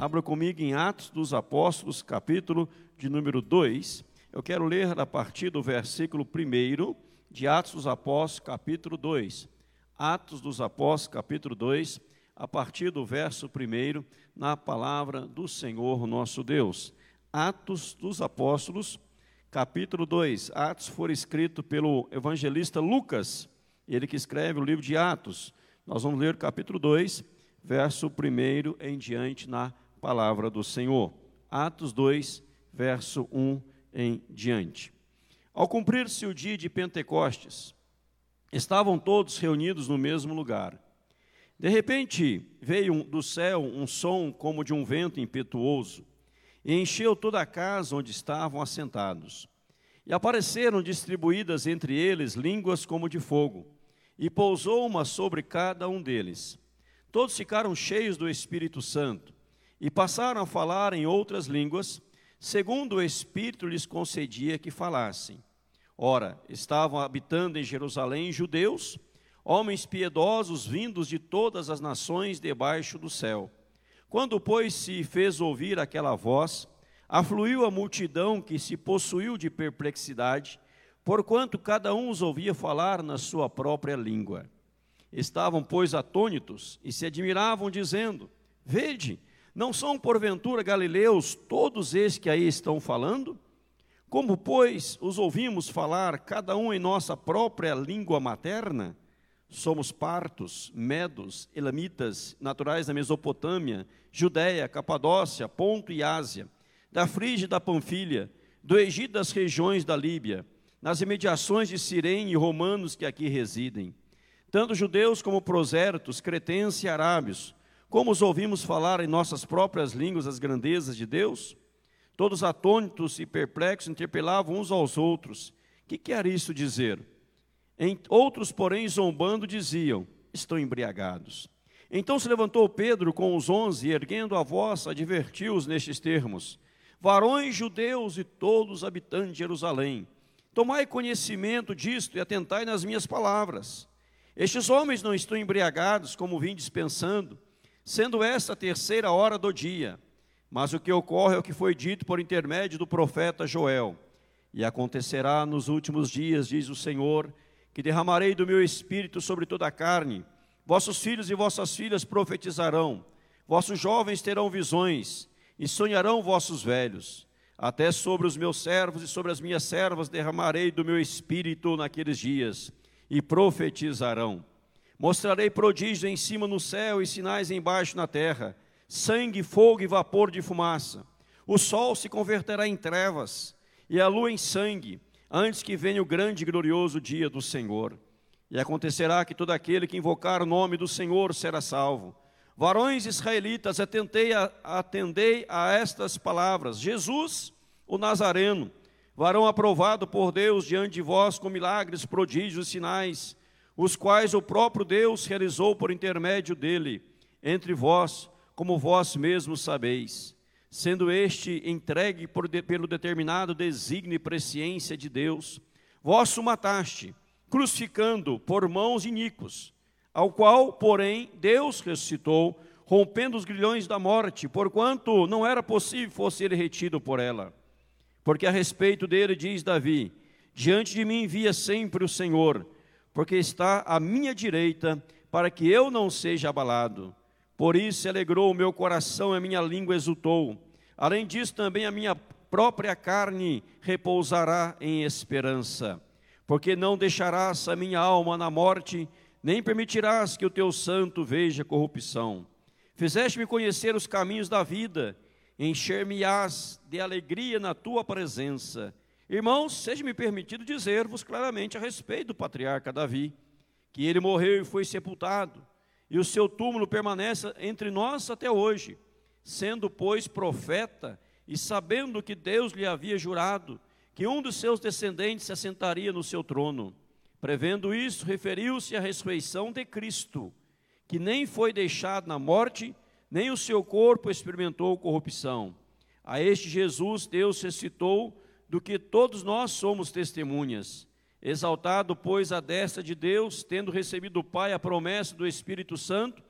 Abra comigo em Atos dos Apóstolos, capítulo de número 2. Eu quero ler a partir do versículo 1 de Atos dos Apóstolos, capítulo 2. Atos dos Apóstolos, capítulo 2, a partir do verso 1, na palavra do Senhor nosso Deus. Atos dos Apóstolos, capítulo 2. Atos foi escrito pelo evangelista Lucas, ele que escreve o livro de Atos. Nós vamos ler o capítulo 2, verso 1 em diante na palavra do Senhor. Atos 2, verso 1 em diante. Ao cumprir-se o dia de Pentecostes, estavam todos reunidos no mesmo lugar. De repente veio do céu um som como de um vento impetuoso e encheu toda a casa onde estavam assentados. E apareceram distribuídas entre eles línguas como de fogo, e pousou uma sobre cada um deles. Todos ficaram cheios do Espírito Santo e passaram a falar em outras línguas, segundo o Espírito lhes concedia que falassem. Ora, estavam habitando em Jerusalém judeus, homens piedosos vindos de todas as nações debaixo do céu. Quando, pois, se fez ouvir aquela voz, afluiu a multidão que se possuiu de perplexidade, porquanto cada um os ouvia falar na sua própria língua. Estavam, pois, atônitos e se admiravam, dizendo: Vede, não são porventura galileus todos esses que aí estão falando? Como, pois, os ouvimos falar, cada um em nossa própria língua materna? Somos partos, medos, elamitas, naturais da Mesopotâmia, Judéia, Capadócia, Ponto e Ásia, da Frígia e da Panfilha, do Egito das regiões da Líbia, nas imediações de Cirene e romanos que aqui residem, tanto judeus como prosélitos, cretenses e arábios, como os ouvimos falar em nossas próprias línguas as grandezas de Deus? Todos atônitos e perplexos interpelavam uns aos outros. Que quer isso dizer? Em, outros, porém, zombando, diziam: Estão embriagados. Então se levantou Pedro com os onze, e erguendo a voz, advertiu-os nestes termos: Varões judeus e todos habitantes de Jerusalém, tomai conhecimento disto e atentai nas minhas palavras. Estes homens não estão embriagados, como vim dispensando, sendo esta a terceira hora do dia. Mas o que ocorre é o que foi dito por intermédio do profeta Joel. E acontecerá nos últimos dias, diz o Senhor, que derramarei do meu espírito sobre toda a carne. Vossos filhos e vossas filhas profetizarão, vossos jovens terão visões, e sonharão vossos velhos. Até sobre os meus servos e sobre as minhas servas derramarei do meu espírito naqueles dias, e profetizarão. Mostrarei prodígios em cima no céu e sinais embaixo na terra: sangue, fogo e vapor de fumaça. O sol se converterá em trevas e a lua em sangue, antes que venha o grande e glorioso dia do Senhor. E acontecerá que todo aquele que invocar o nome do Senhor será salvo. Varões israelitas, atentei a, atendei a estas palavras. Jesus, o Nazareno, varão aprovado por Deus diante de vós com milagres, prodígios e sinais os quais o próprio Deus realizou por intermédio dele, entre vós, como vós mesmos sabeis, sendo este entregue por, pelo determinado desígnio e presciência de Deus, vós o mataste, crucificando por mãos iníquos, ao qual, porém, Deus ressuscitou, rompendo os grilhões da morte, porquanto não era possível fosse ele retido por ela. Porque a respeito dele diz Davi: Diante de mim via sempre o Senhor, porque está à minha direita, para que eu não seja abalado. Por isso se alegrou o meu coração e a minha língua exultou. Além disso, também a minha própria carne repousará em esperança. Porque não deixarás a minha alma na morte, nem permitirás que o teu santo veja corrupção. Fizeste-me conhecer os caminhos da vida, encher-me-ás de alegria na tua presença. Irmãos, seja-me permitido dizer-vos claramente a respeito do patriarca Davi, que ele morreu e foi sepultado, e o seu túmulo permanece entre nós até hoje, sendo, pois, profeta e sabendo que Deus lhe havia jurado que um dos seus descendentes se assentaria no seu trono. Prevendo isso, referiu-se à ressurreição de Cristo, que nem foi deixado na morte, nem o seu corpo experimentou corrupção. A este Jesus Deus ressuscitou do que todos nós somos testemunhas. Exaltado, pois, a destra de Deus, tendo recebido do Pai a promessa do Espírito Santo,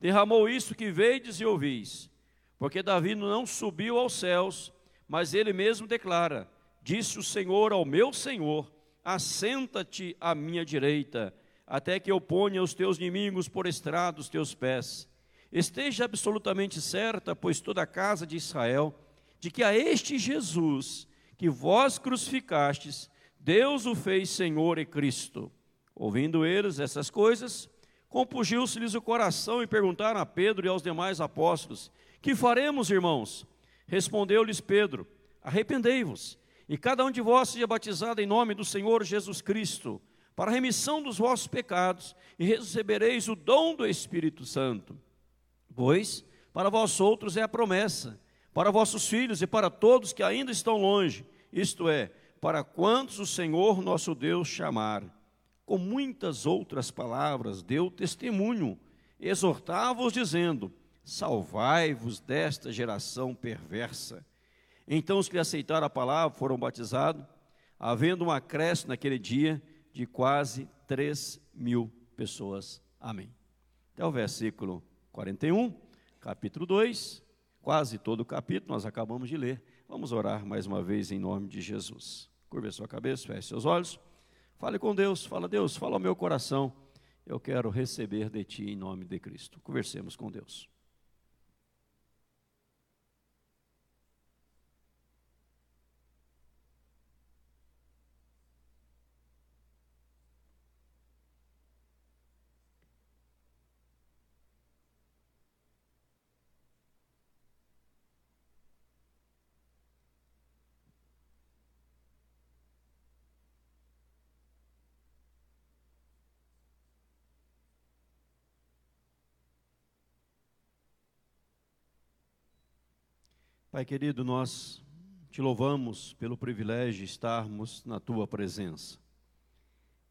derramou isso que vedes e ouvis. Porque Davi não subiu aos céus, mas ele mesmo declara: Disse o Senhor ao meu Senhor: Assenta-te à minha direita, até que eu ponha os teus inimigos por estrado dos teus pés. Esteja absolutamente certa, pois toda a casa de Israel, de que a este Jesus que vós crucificastes, Deus o fez Senhor e Cristo. Ouvindo eles essas coisas, compungiu-se-lhes o coração e perguntaram a Pedro e aos demais apóstolos: Que faremos, irmãos? Respondeu-lhes Pedro: Arrependei-vos, e cada um de vós seja batizado em nome do Senhor Jesus Cristo, para a remissão dos vossos pecados, e recebereis o dom do Espírito Santo. Pois para vós outros é a promessa, para vossos filhos e para todos que ainda estão longe, isto é, para quantos o Senhor nosso Deus chamar. Com muitas outras palavras deu testemunho, exortava-os dizendo: Salvai-vos desta geração perversa. Então os que aceitaram a palavra foram batizados, havendo um acréscimo naquele dia de quase 3 mil pessoas. Amém. Até o versículo 41, capítulo 2, quase todo o capítulo, nós acabamos de ler. Vamos orar mais uma vez em nome de Jesus. Curve a sua cabeça, feche seus olhos. Fale com Deus, fala Deus, fala ao meu coração. Eu quero receber de ti em nome de Cristo. Conversemos com Deus. Pai querido, nós te louvamos pelo privilégio de estarmos na tua presença.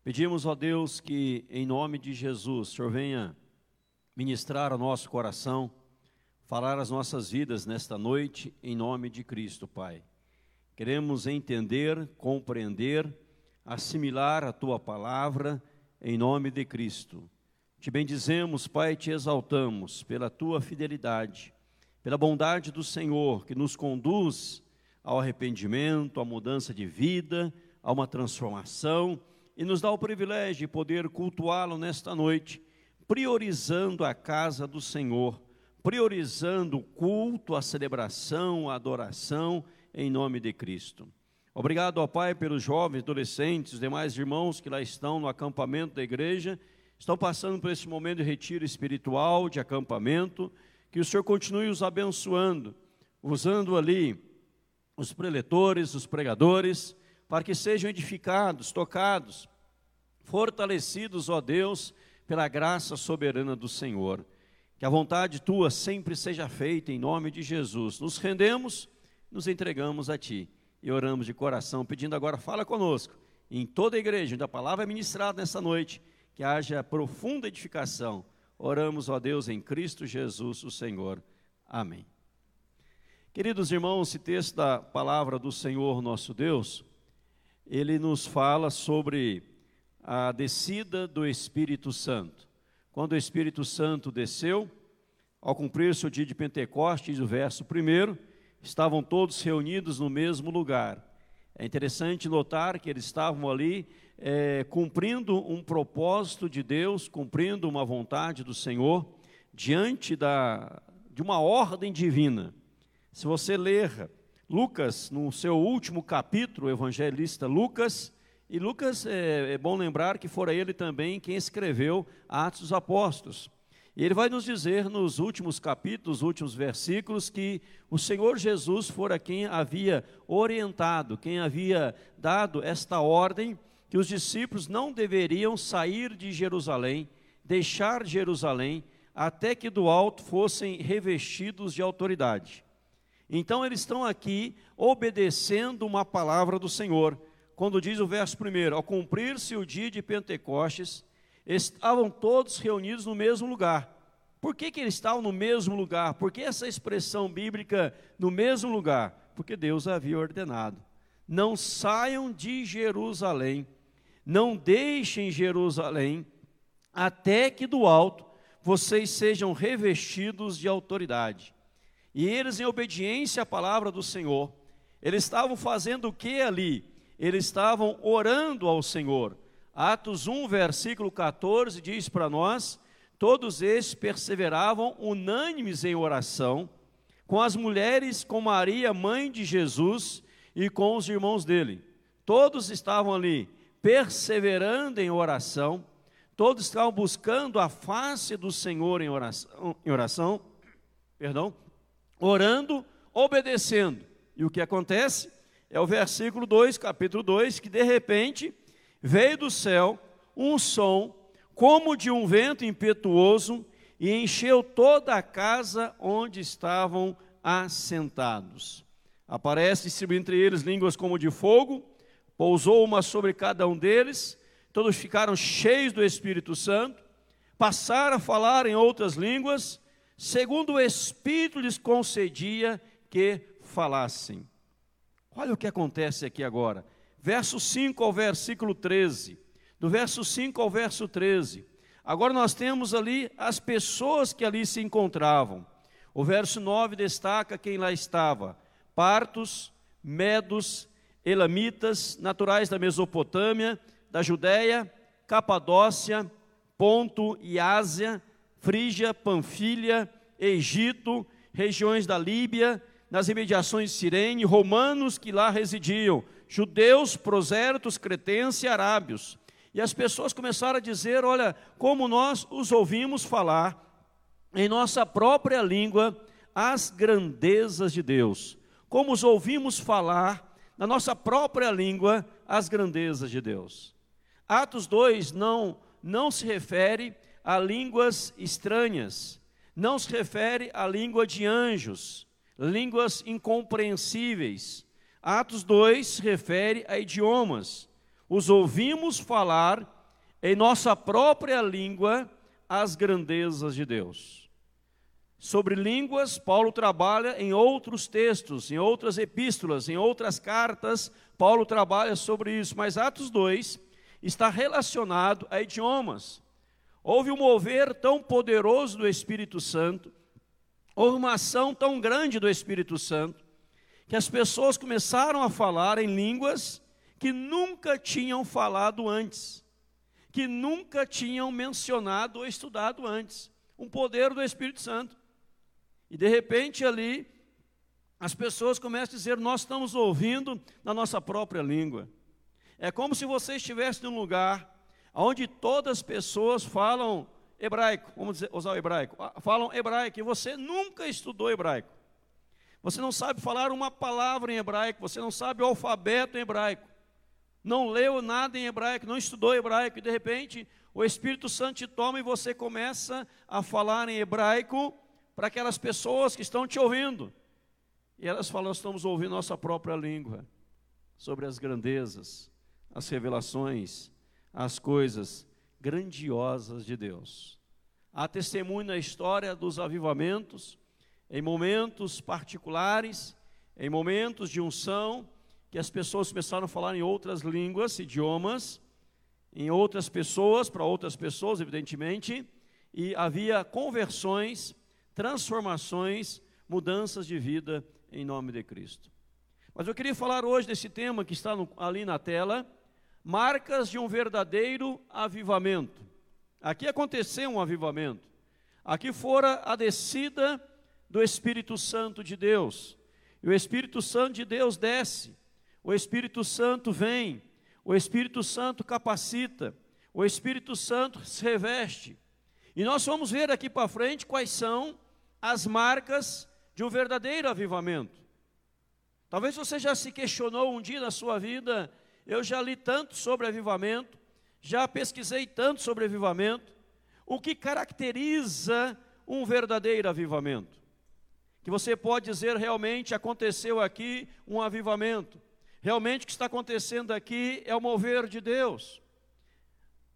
Pedimos, ó Deus, que em nome de Jesus, o Senhor venha ministrar ao nosso coração, falar as nossas vidas nesta noite, em nome de Cristo, Pai. Queremos entender, compreender, assimilar a tua palavra, em nome de Cristo. Te bendizemos, Pai, te exaltamos pela tua fidelidade pela bondade do Senhor que nos conduz ao arrependimento, à mudança de vida, a uma transformação e nos dá o privilégio de poder cultuá-lo nesta noite, priorizando a casa do Senhor, priorizando o culto, a celebração, a adoração em nome de Cristo. Obrigado, ó Pai, pelos jovens, adolescentes, demais irmãos que lá estão no acampamento da igreja, estão passando por esse momento de retiro espiritual, de acampamento que o Senhor continue os abençoando, usando ali os preletores, os pregadores, para que sejam edificados, tocados, fortalecidos, ó Deus, pela graça soberana do Senhor. Que a vontade tua sempre seja feita em nome de Jesus. Nos rendemos, nos entregamos a ti e oramos de coração, pedindo agora, fala conosco, em toda a igreja, onde a palavra é ministrada nessa noite, que haja profunda edificação Oramos, ó Deus, em Cristo Jesus, o Senhor. Amém. Queridos irmãos, esse texto da palavra do Senhor nosso Deus, ele nos fala sobre a descida do Espírito Santo. Quando o Espírito Santo desceu, ao cumprir-se o dia de Pentecostes, o verso primeiro, estavam todos reunidos no mesmo lugar. É interessante notar que eles estavam ali é, cumprindo um propósito de Deus, cumprindo uma vontade do Senhor, diante da, de uma ordem divina. Se você ler Lucas, no seu último capítulo, o evangelista Lucas, e Lucas, é, é bom lembrar que fora ele também quem escreveu Atos dos Apóstolos. E ele vai nos dizer nos últimos capítulos, últimos versículos, que o Senhor Jesus fora quem havia orientado, quem havia dado esta ordem, que os discípulos não deveriam sair de Jerusalém, deixar Jerusalém, até que do alto fossem revestidos de autoridade. Então eles estão aqui obedecendo uma palavra do Senhor. Quando diz o verso primeiro, ao cumprir-se o dia de Pentecostes, estavam todos reunidos no mesmo lugar. Por que, que eles estavam no mesmo lugar? Por que essa expressão bíblica no mesmo lugar? Porque Deus havia ordenado. Não saiam de Jerusalém, não deixem Jerusalém, até que do alto vocês sejam revestidos de autoridade. E eles, em obediência à palavra do Senhor, eles estavam fazendo o que ali? Eles estavam orando ao Senhor. Atos 1, versículo 14 diz para nós: todos esses perseveravam unânimes em oração, com as mulheres, com Maria, mãe de Jesus, e com os irmãos dele. Todos estavam ali perseverando em oração, todos estavam buscando a face do Senhor em oração, em oração perdão, orando, obedecendo. E o que acontece? É o versículo 2, capítulo 2, que de repente veio do céu um som como de um vento impetuoso e encheu toda a casa onde estavam assentados. Aparece entre eles línguas como de fogo, pousou uma sobre cada um deles, todos ficaram cheios do Espírito Santo, passaram a falar em outras línguas, segundo o Espírito lhes concedia que falassem. Olha o que acontece aqui agora. Verso 5 ao versículo 13. Do verso 5 ao verso 13. Agora nós temos ali as pessoas que ali se encontravam. O verso 9 destaca quem lá estava: partos, medos, elamitas, naturais da Mesopotâmia, da Judéia, Capadócia, Ponto e Ásia, Frígia, Panfilha, Egito, regiões da Líbia, nas imediações de Cirene, romanos que lá residiam, judeus, prosélitos, cretenses e arábios. E as pessoas começaram a dizer: olha, como nós os ouvimos falar em nossa própria língua as grandezas de Deus, como os ouvimos falar na nossa própria língua as grandezas de Deus. Atos 2 não, não se refere a línguas estranhas, não se refere à língua de anjos, línguas incompreensíveis. Atos 2 se refere a idiomas. Os ouvimos falar em nossa própria língua as grandezas de Deus. Sobre línguas, Paulo trabalha em outros textos, em outras epístolas, em outras cartas, Paulo trabalha sobre isso, mas Atos 2 está relacionado a idiomas. Houve um mover tão poderoso do Espírito Santo, houve uma ação tão grande do Espírito Santo, que as pessoas começaram a falar em línguas que nunca tinham falado antes, que nunca tinham mencionado ou estudado antes. Um poder do Espírito Santo. E de repente ali, as pessoas começam a dizer: Nós estamos ouvindo na nossa própria língua. É como se você estivesse num lugar onde todas as pessoas falam hebraico, vamos dizer, usar o hebraico, ah, falam hebraico, e você nunca estudou hebraico. Você não sabe falar uma palavra em hebraico, você não sabe o alfabeto em hebraico, não leu nada em hebraico, não estudou hebraico, e de repente o Espírito Santo te toma e você começa a falar em hebraico para aquelas pessoas que estão te ouvindo. E elas falam: estamos ouvindo nossa própria língua sobre as grandezas, as revelações, as coisas grandiosas de Deus. Há testemunho na história dos avivamentos, em momentos particulares, em momentos de unção, que as pessoas começaram a falar em outras línguas, idiomas, em outras pessoas, para outras pessoas, evidentemente, e havia conversões transformações, mudanças de vida em nome de Cristo. Mas eu queria falar hoje desse tema que está no, ali na tela, marcas de um verdadeiro avivamento. Aqui aconteceu um avivamento. Aqui fora a descida do Espírito Santo de Deus. E o Espírito Santo de Deus desce. O Espírito Santo vem. O Espírito Santo capacita. O Espírito Santo se reveste. E nós vamos ver aqui para frente quais são as marcas de um verdadeiro avivamento. Talvez você já se questionou um dia na sua vida, eu já li tanto sobre avivamento, já pesquisei tanto sobre avivamento, o que caracteriza um verdadeiro avivamento? Que você pode dizer realmente aconteceu aqui um avivamento. Realmente o que está acontecendo aqui é o mover de Deus.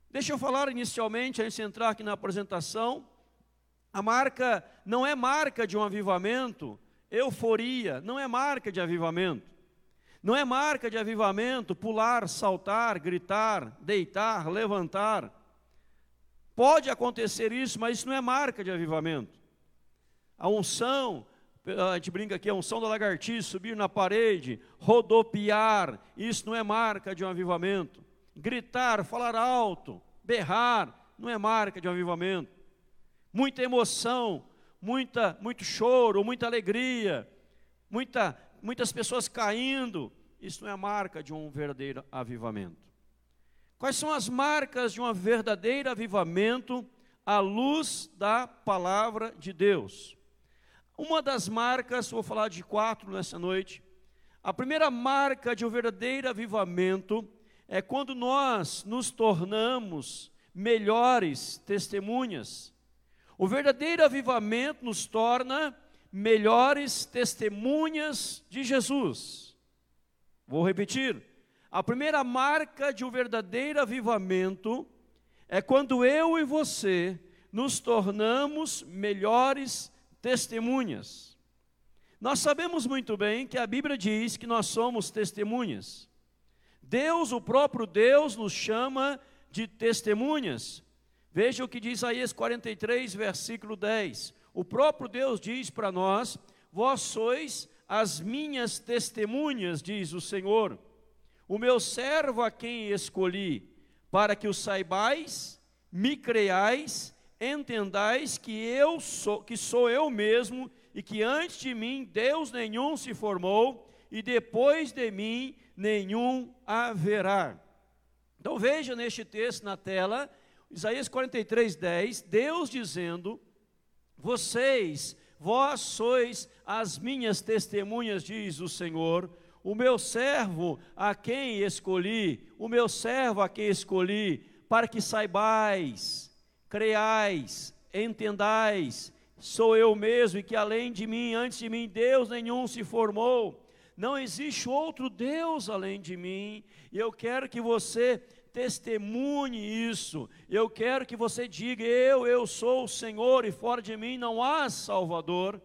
Deixa eu falar inicialmente, antes de entrar aqui na apresentação, a marca não é marca de um avivamento, euforia, não é marca de avivamento. Não é marca de avivamento pular, saltar, gritar, deitar, levantar. Pode acontecer isso, mas isso não é marca de avivamento. A unção, a gente brinca aqui, a unção da lagartixa, subir na parede, rodopiar, isso não é marca de um avivamento. Gritar, falar alto, berrar, não é marca de um avivamento. Muita emoção, muita, muito choro, muita alegria, muita, muitas pessoas caindo, isso não é marca de um verdadeiro avivamento. Quais são as marcas de um verdadeiro avivamento à luz da palavra de Deus? Uma das marcas, vou falar de quatro nessa noite. A primeira marca de um verdadeiro avivamento é quando nós nos tornamos melhores testemunhas. O verdadeiro avivamento nos torna melhores testemunhas de Jesus. Vou repetir. A primeira marca de um verdadeiro avivamento é quando eu e você nos tornamos melhores testemunhas. Nós sabemos muito bem que a Bíblia diz que nós somos testemunhas. Deus, o próprio Deus, nos chama de testemunhas. Veja o que diz Isaías 43, versículo 10. O próprio Deus diz para nós: Vós sois as minhas testemunhas, diz o Senhor, o meu servo a quem escolhi, para que o saibais, me creiais, entendais que eu sou, que sou eu mesmo e que antes de mim Deus nenhum se formou e depois de mim nenhum haverá. Então veja neste texto na tela, Isaías 43, 10, Deus dizendo: Vocês, vós sois as minhas testemunhas, diz o Senhor, o meu servo a quem escolhi, o meu servo a quem escolhi, para que saibais, creais, entendais, sou eu mesmo e que além de mim, antes de mim, Deus nenhum se formou. Não existe outro Deus além de mim, e eu quero que você testemunhe isso. Eu quero que você diga: Eu, eu sou o Senhor e fora de mim não há Salvador.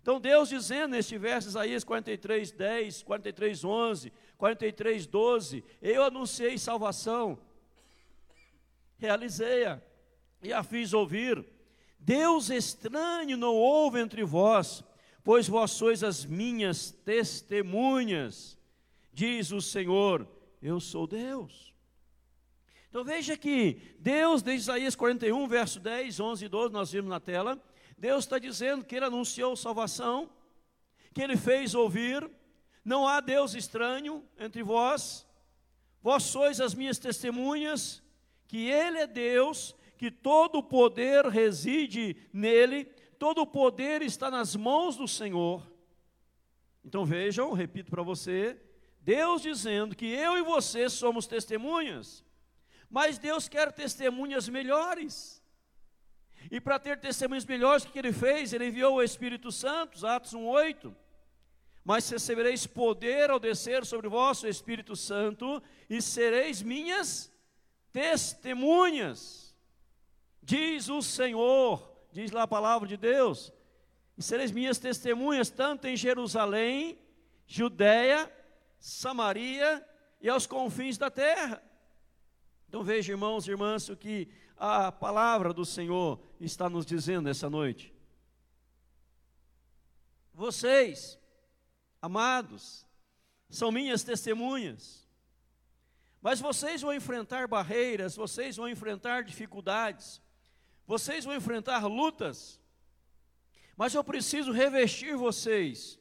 Então Deus dizendo neste verso, Isaías 43, 10, 43, 11, 43, 12, eu anunciei salvação, realizei-a e a fiz ouvir. Deus estranho não houve entre vós, pois vós sois as minhas testemunhas, diz o Senhor, eu sou Deus. Então veja que Deus, desde Isaías 41, verso 10, 11 e 12, nós vimos na tela, Deus está dizendo que Ele anunciou salvação, que Ele fez ouvir, não há Deus estranho entre vós, vós sois as minhas testemunhas, que Ele é Deus, que todo o poder reside nele, todo o poder está nas mãos do Senhor. Então vejam, repito para você, Deus dizendo que eu e você somos testemunhas, mas Deus quer testemunhas melhores. E para ter testemunhas melhores, o que ele fez? Ele enviou o Espírito Santo, Atos 1,8. Mas recebereis poder ao descer sobre vós o Espírito Santo, e sereis minhas testemunhas, diz o Senhor, diz lá a palavra de Deus, e sereis minhas testemunhas, tanto em Jerusalém, Judéia, Samaria e aos confins da terra. Então veja, irmãos e irmãs, o que a palavra do Senhor está nos dizendo essa noite. Vocês, amados, são minhas testemunhas. Mas vocês vão enfrentar barreiras, vocês vão enfrentar dificuldades, vocês vão enfrentar lutas. Mas eu preciso revestir vocês.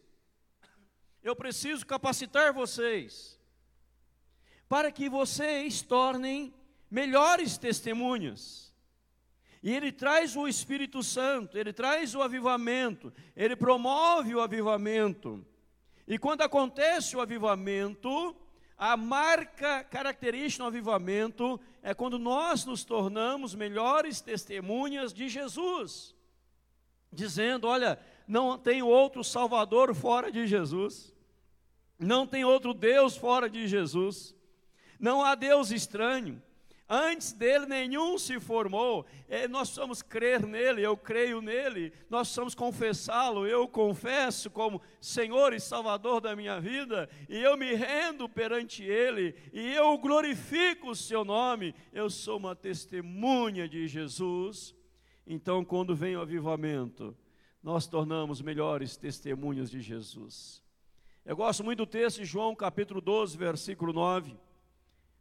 Eu preciso capacitar vocês para que vocês tornem melhores testemunhas. E ele traz o Espírito Santo, ele traz o avivamento, ele promove o avivamento. E quando acontece o avivamento, a marca característica do avivamento é quando nós nos tornamos melhores testemunhas de Jesus, dizendo: olha, não tem outro Salvador fora de Jesus, não tem outro Deus fora de Jesus, não há Deus estranho. Antes dele nenhum se formou. É, nós precisamos crer nele, eu creio nele. Nós precisamos confessá-lo, eu confesso como Senhor e Salvador da minha vida. E eu me rendo perante ele. E eu glorifico o seu nome. Eu sou uma testemunha de Jesus. Então, quando vem o avivamento, nós tornamos melhores testemunhas de Jesus. Eu gosto muito do texto de João, capítulo 12, versículo 9,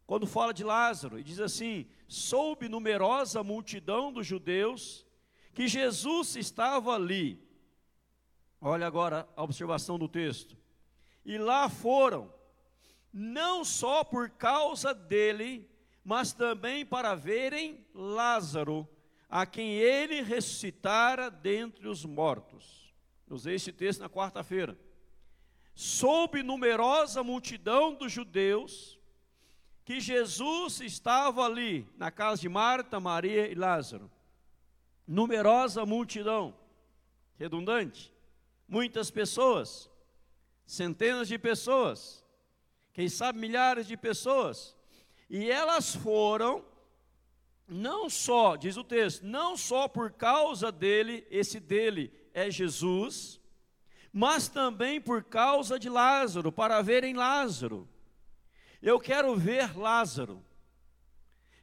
quando fala de Lázaro, e diz assim: Soube numerosa multidão dos judeus que Jesus estava ali. Olha agora a observação do texto. E lá foram, não só por causa dele, mas também para verem Lázaro, a quem ele ressuscitara dentre os mortos. Usei esse texto na quarta-feira. Soube numerosa multidão dos judeus que Jesus estava ali, na casa de Marta, Maria e Lázaro. Numerosa multidão, redundante, muitas pessoas, centenas de pessoas, quem sabe milhares de pessoas, e elas foram, não só, diz o texto, não só por causa dele, esse dele é Jesus, mas também por causa de Lázaro, para verem Lázaro. Eu quero ver Lázaro.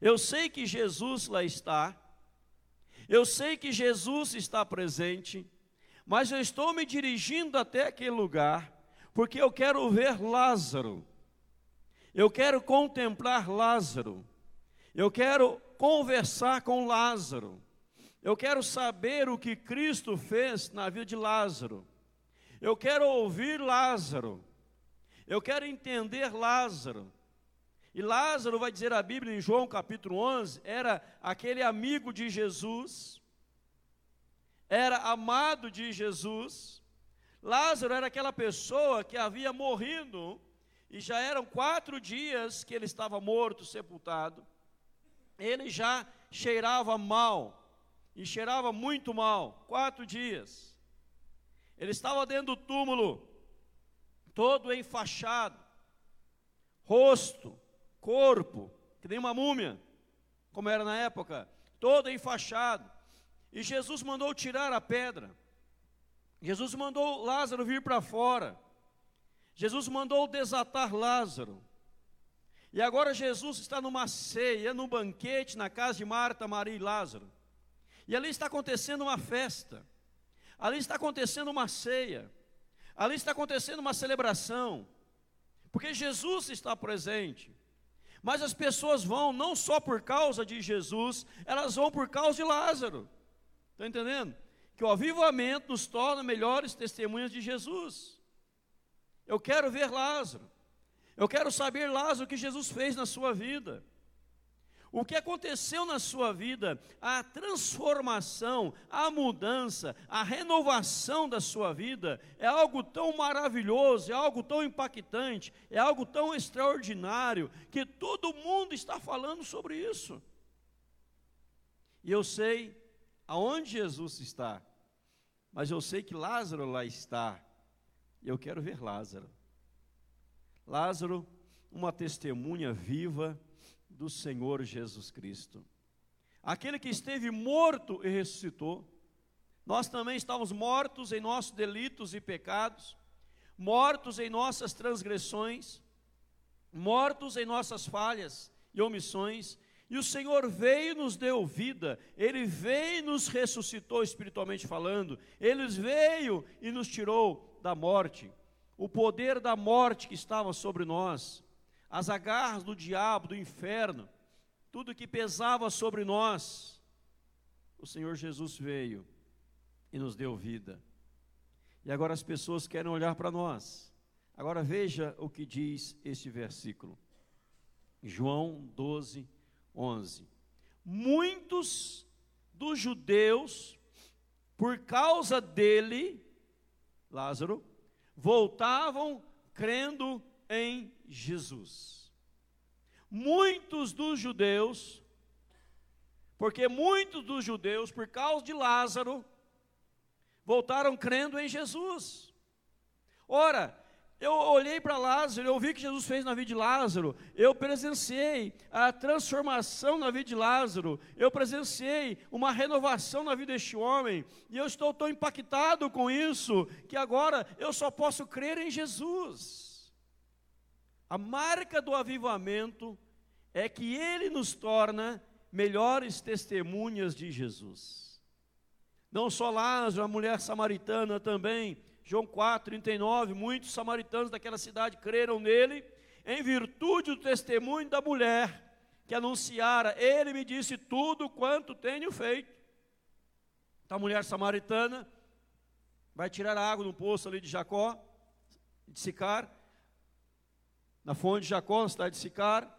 Eu sei que Jesus lá está, eu sei que Jesus está presente, mas eu estou me dirigindo até aquele lugar, porque eu quero ver Lázaro. Eu quero contemplar Lázaro. Eu quero conversar com Lázaro. Eu quero saber o que Cristo fez na vida de Lázaro. Eu quero ouvir Lázaro. Eu quero entender Lázaro. E Lázaro, vai dizer a Bíblia em João capítulo 11, era aquele amigo de Jesus, era amado de Jesus. Lázaro era aquela pessoa que havia morrido e já eram quatro dias que ele estava morto, sepultado. Ele já cheirava mal, e cheirava muito mal, quatro dias. Ele estava dentro do túmulo, todo enfaixado, rosto, corpo, que nem uma múmia, como era na época, todo enfaixado. E Jesus mandou tirar a pedra. Jesus mandou Lázaro vir para fora. Jesus mandou desatar Lázaro. E agora Jesus está numa ceia, num banquete na casa de Marta, Maria e Lázaro. E ali está acontecendo uma festa. Ali está acontecendo uma ceia. Ali está acontecendo uma celebração. Porque Jesus está presente. Mas as pessoas vão não só por causa de Jesus, elas vão por causa de Lázaro. Está entendendo? Que o avivamento nos torna melhores testemunhas de Jesus. Eu quero ver Lázaro. Eu quero saber, Lázaro, o que Jesus fez na sua vida. O que aconteceu na sua vida, a transformação, a mudança, a renovação da sua vida é algo tão maravilhoso, é algo tão impactante, é algo tão extraordinário, que todo mundo está falando sobre isso. E eu sei aonde Jesus está, mas eu sei que Lázaro lá está, e eu quero ver Lázaro. Lázaro, uma testemunha viva do Senhor Jesus Cristo. Aquele que esteve morto e ressuscitou. Nós também estávamos mortos em nossos delitos e pecados, mortos em nossas transgressões, mortos em nossas falhas e omissões, e o Senhor veio e nos deu vida, Ele veio e nos ressuscitou espiritualmente falando, Ele veio e nos tirou da morte, o poder da morte que estava sobre nós, as agarras do diabo, do inferno, tudo que pesava sobre nós, o Senhor Jesus veio e nos deu vida. E agora as pessoas querem olhar para nós. Agora veja o que diz este versículo. João 12, 11. Muitos dos judeus, por causa dele, Lázaro, voltavam crendo em Jesus. Muitos dos judeus, porque muitos dos judeus, por causa de Lázaro, voltaram crendo em Jesus. Ora, eu olhei para Lázaro, eu vi o que Jesus fez na vida de Lázaro, eu presenciei a transformação na vida de Lázaro, eu presenciei uma renovação na vida deste homem, e eu estou tão impactado com isso, que agora eu só posso crer em Jesus. A marca do avivamento é que ele nos torna melhores testemunhas de Jesus. Não só Lázaro, a mulher samaritana também. João 4, 39, muitos samaritanos daquela cidade creram nele, em virtude do testemunho da mulher que anunciara, ele me disse tudo quanto tenho feito. Então a mulher samaritana vai tirar a água no poço ali de Jacó, de Sicar, na fonte de Jacó, na cidade de Sicar.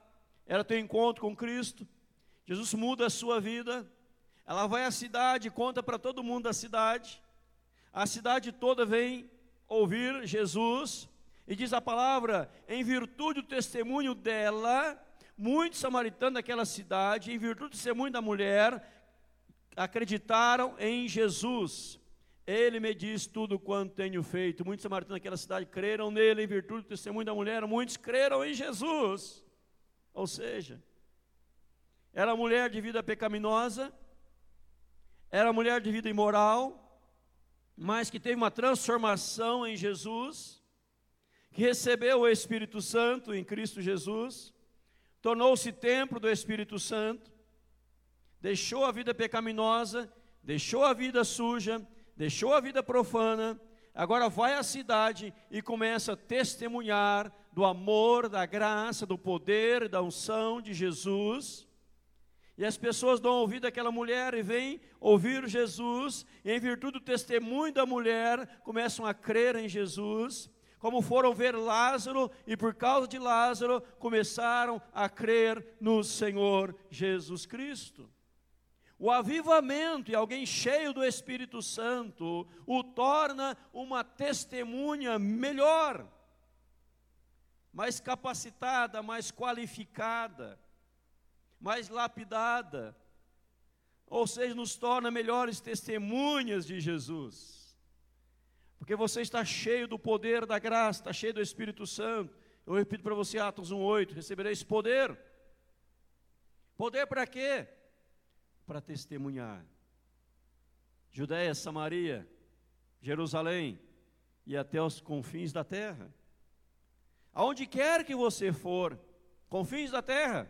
Ela tem encontro com Cristo. Jesus muda a sua vida. Ela vai à cidade, conta para todo mundo da cidade. A cidade toda vem ouvir Jesus. E diz a palavra, em virtude do testemunho dela, muitos samaritanos daquela cidade, em virtude do testemunho da mulher, acreditaram em Jesus. Ele me diz tudo quanto tenho feito. Muitos samaritanos daquela cidade creram nele em virtude do testemunho da mulher, muitos creram em Jesus. Ou seja, era mulher de vida pecaminosa, era mulher de vida imoral, mas que teve uma transformação em Jesus, que recebeu o Espírito Santo em Cristo Jesus, tornou-se templo do Espírito Santo, deixou a vida pecaminosa, deixou a vida suja, deixou a vida profana, agora vai à cidade e começa a testemunhar do amor, da graça, do poder, da unção de Jesus. E as pessoas dão ouvido àquela mulher e vêm ouvir Jesus, e em virtude do testemunho da mulher, começam a crer em Jesus como foram ver Lázaro e por causa de Lázaro começaram a crer no Senhor Jesus Cristo. O avivamento e alguém cheio do Espírito Santo o torna uma testemunha melhor, mais capacitada, mais qualificada, mais lapidada, ou seja, nos torna melhores testemunhas de Jesus porque você está cheio do poder da graça, está cheio do Espírito Santo. Eu repito para você, Atos 1,8: recebereis poder. Poder para quê? Para testemunhar. Judéia, Samaria, Jerusalém e até os confins da terra. Aonde quer que você for, confins da terra,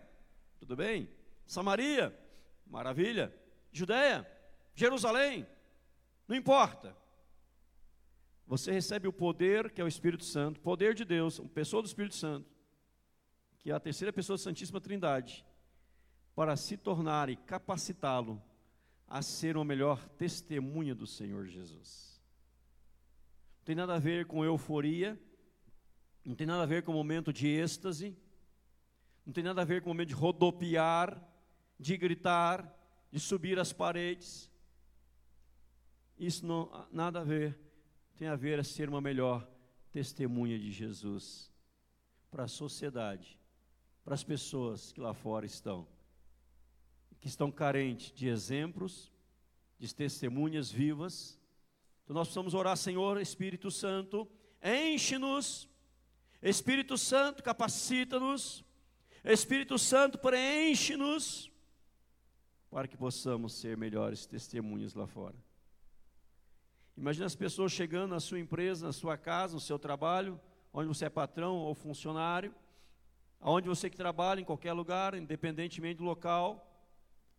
tudo bem? Samaria, maravilha. Judéia, Jerusalém, não importa. Você recebe o poder que é o Espírito Santo, poder de Deus, uma pessoa do Espírito Santo, que é a terceira pessoa da Santíssima Trindade, para se tornar e capacitá-lo a ser uma melhor testemunha do Senhor Jesus. Não tem nada a ver com euforia, não tem nada a ver com momento de êxtase, não tem nada a ver com momento de rodopiar, de gritar, de subir as paredes. Isso não nada a ver tem a ver a ser uma melhor testemunha de Jesus para a sociedade, para as pessoas que lá fora estão, que estão carentes de exemplos, de testemunhas vivas. Então nós precisamos orar, Senhor, Espírito Santo, enche-nos, Espírito Santo, capacita-nos, Espírito Santo, preenche-nos, para que possamos ser melhores testemunhas lá fora. Imagina as pessoas chegando na sua empresa, na sua casa, no seu trabalho, onde você é patrão ou funcionário, aonde você que trabalha, em qualquer lugar, independentemente do local,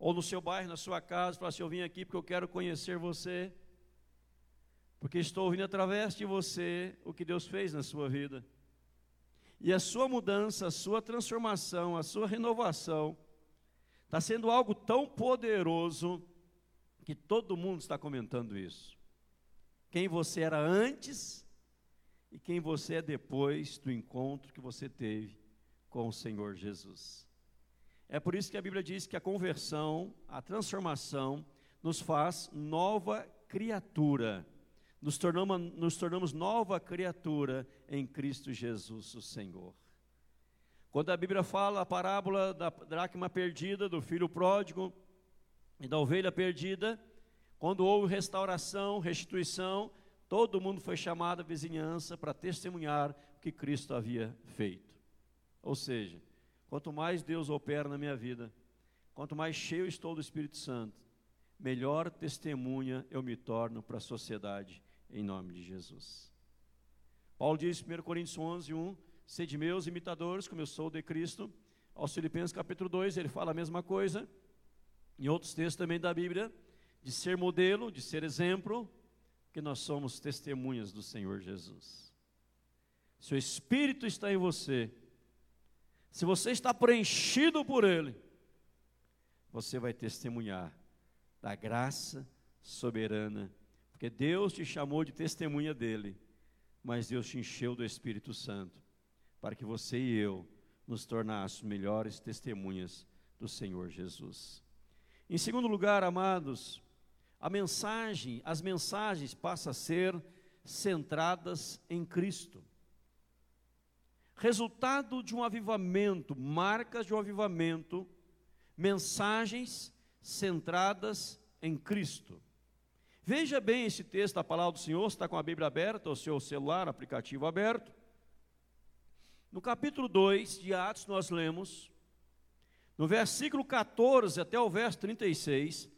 ou no seu bairro, na sua casa, fala assim, eu vim aqui porque eu quero conhecer você, porque estou ouvindo através de você o que Deus fez na sua vida. E a sua mudança, a sua transformação, a sua renovação, está sendo algo tão poderoso que todo mundo está comentando isso quem você era antes e quem você é depois do encontro que você teve com o Senhor Jesus. É por isso que a Bíblia diz que a conversão, a transformação, nos faz nova criatura. Nos tornamos, nos tornamos nova criatura em Cristo Jesus, o Senhor. Quando a Bíblia fala a parábola da dracma perdida, do filho pródigo e da ovelha perdida, quando houve restauração, restituição, todo mundo foi chamado à vizinhança para testemunhar o que Cristo havia feito. Ou seja, quanto mais Deus opera na minha vida, quanto mais cheio estou do Espírito Santo, melhor testemunha eu me torno para a sociedade, em nome de Jesus. Paulo diz em 1 Coríntios 11, 1, Sede meus imitadores, como eu sou de Cristo. Aos Filipenses capítulo 2, ele fala a mesma coisa. Em outros textos também da Bíblia, de ser modelo, de ser exemplo, que nós somos testemunhas do Senhor Jesus. Se o Espírito está em você, se você está preenchido por Ele, você vai testemunhar da graça soberana, porque Deus te chamou de testemunha dele, mas Deus te encheu do Espírito Santo, para que você e eu nos tornássemos melhores testemunhas do Senhor Jesus. Em segundo lugar, amados, a mensagem, as mensagens passam a ser centradas em Cristo. Resultado de um avivamento, marcas de um avivamento, mensagens centradas em Cristo. Veja bem esse texto da palavra do Senhor, está com a Bíblia aberta, o seu celular, aplicativo aberto. No capítulo 2 de Atos, nós lemos, no versículo 14 até o verso 36,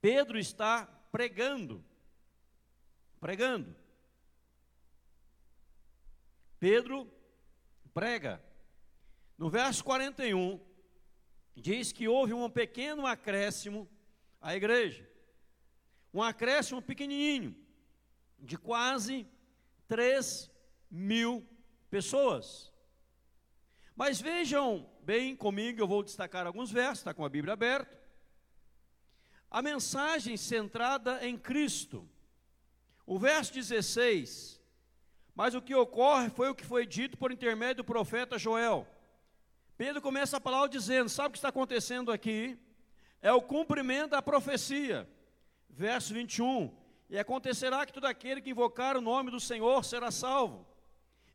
Pedro está pregando. Pregando. Pedro prega. No verso 41, diz que houve um pequeno acréscimo à igreja. Um acréscimo pequenininho, de quase 3 mil pessoas. Mas vejam bem comigo, eu vou destacar alguns versos, está com a Bíblia aberta. A mensagem centrada em Cristo. O verso 16. Mas o que ocorre foi o que foi dito por intermédio do profeta Joel. Pedro começa a palavra dizendo: Sabe o que está acontecendo aqui? É o cumprimento da profecia. Verso 21. E acontecerá que todo aquele que invocar o nome do Senhor será salvo.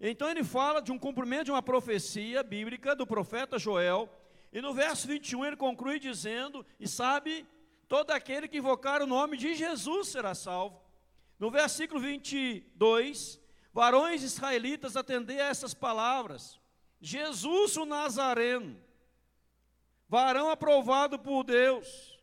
Então ele fala de um cumprimento de uma profecia bíblica do profeta Joel. E no verso 21 ele conclui dizendo: E sabe, todo aquele que invocar o nome de Jesus será salvo. No versículo 22, varões israelitas atendei a essas palavras. Jesus o Nazareno, varão aprovado por Deus.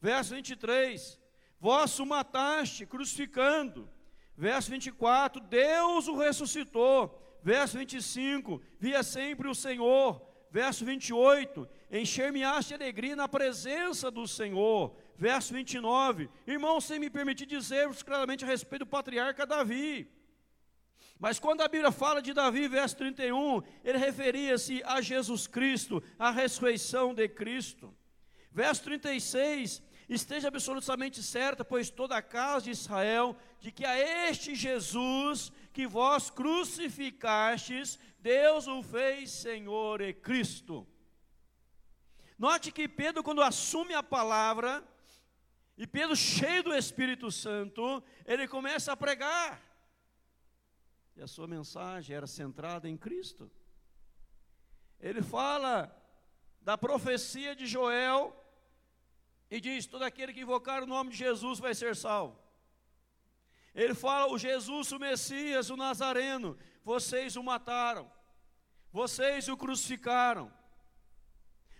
Verso 23: Vós o mataste, crucificando. Verso 24: Deus o ressuscitou. Verso 25: Via sempre o Senhor. Verso 28: Encher-me-aste alegria na presença do Senhor. Verso 29: Irmão, sem me permitir dizer-vos claramente a respeito do patriarca Davi mas quando a Bíblia fala de Davi, verso 31, ele referia-se a Jesus Cristo, a ressurreição de Cristo. Verso 36, esteja absolutamente certa, pois toda a casa de Israel, de que a este Jesus que vós crucificastes, Deus o fez Senhor e Cristo. Note que Pedro, quando assume a palavra, e Pedro, cheio do Espírito Santo, ele começa a pregar e a sua mensagem era centrada em Cristo. Ele fala da profecia de Joel e diz: todo aquele que invocar o nome de Jesus vai ser salvo. Ele fala: o Jesus, o Messias, o Nazareno, vocês o mataram, vocês o crucificaram,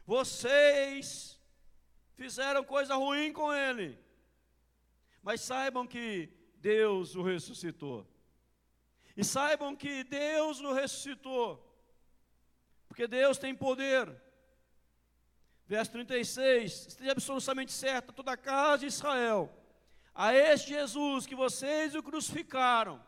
vocês fizeram coisa ruim com ele, mas saibam que Deus o ressuscitou. E saibam que Deus nos ressuscitou, porque Deus tem poder. Verso 36, esteja absolutamente certa toda a casa de Israel, a este Jesus que vocês o crucificaram,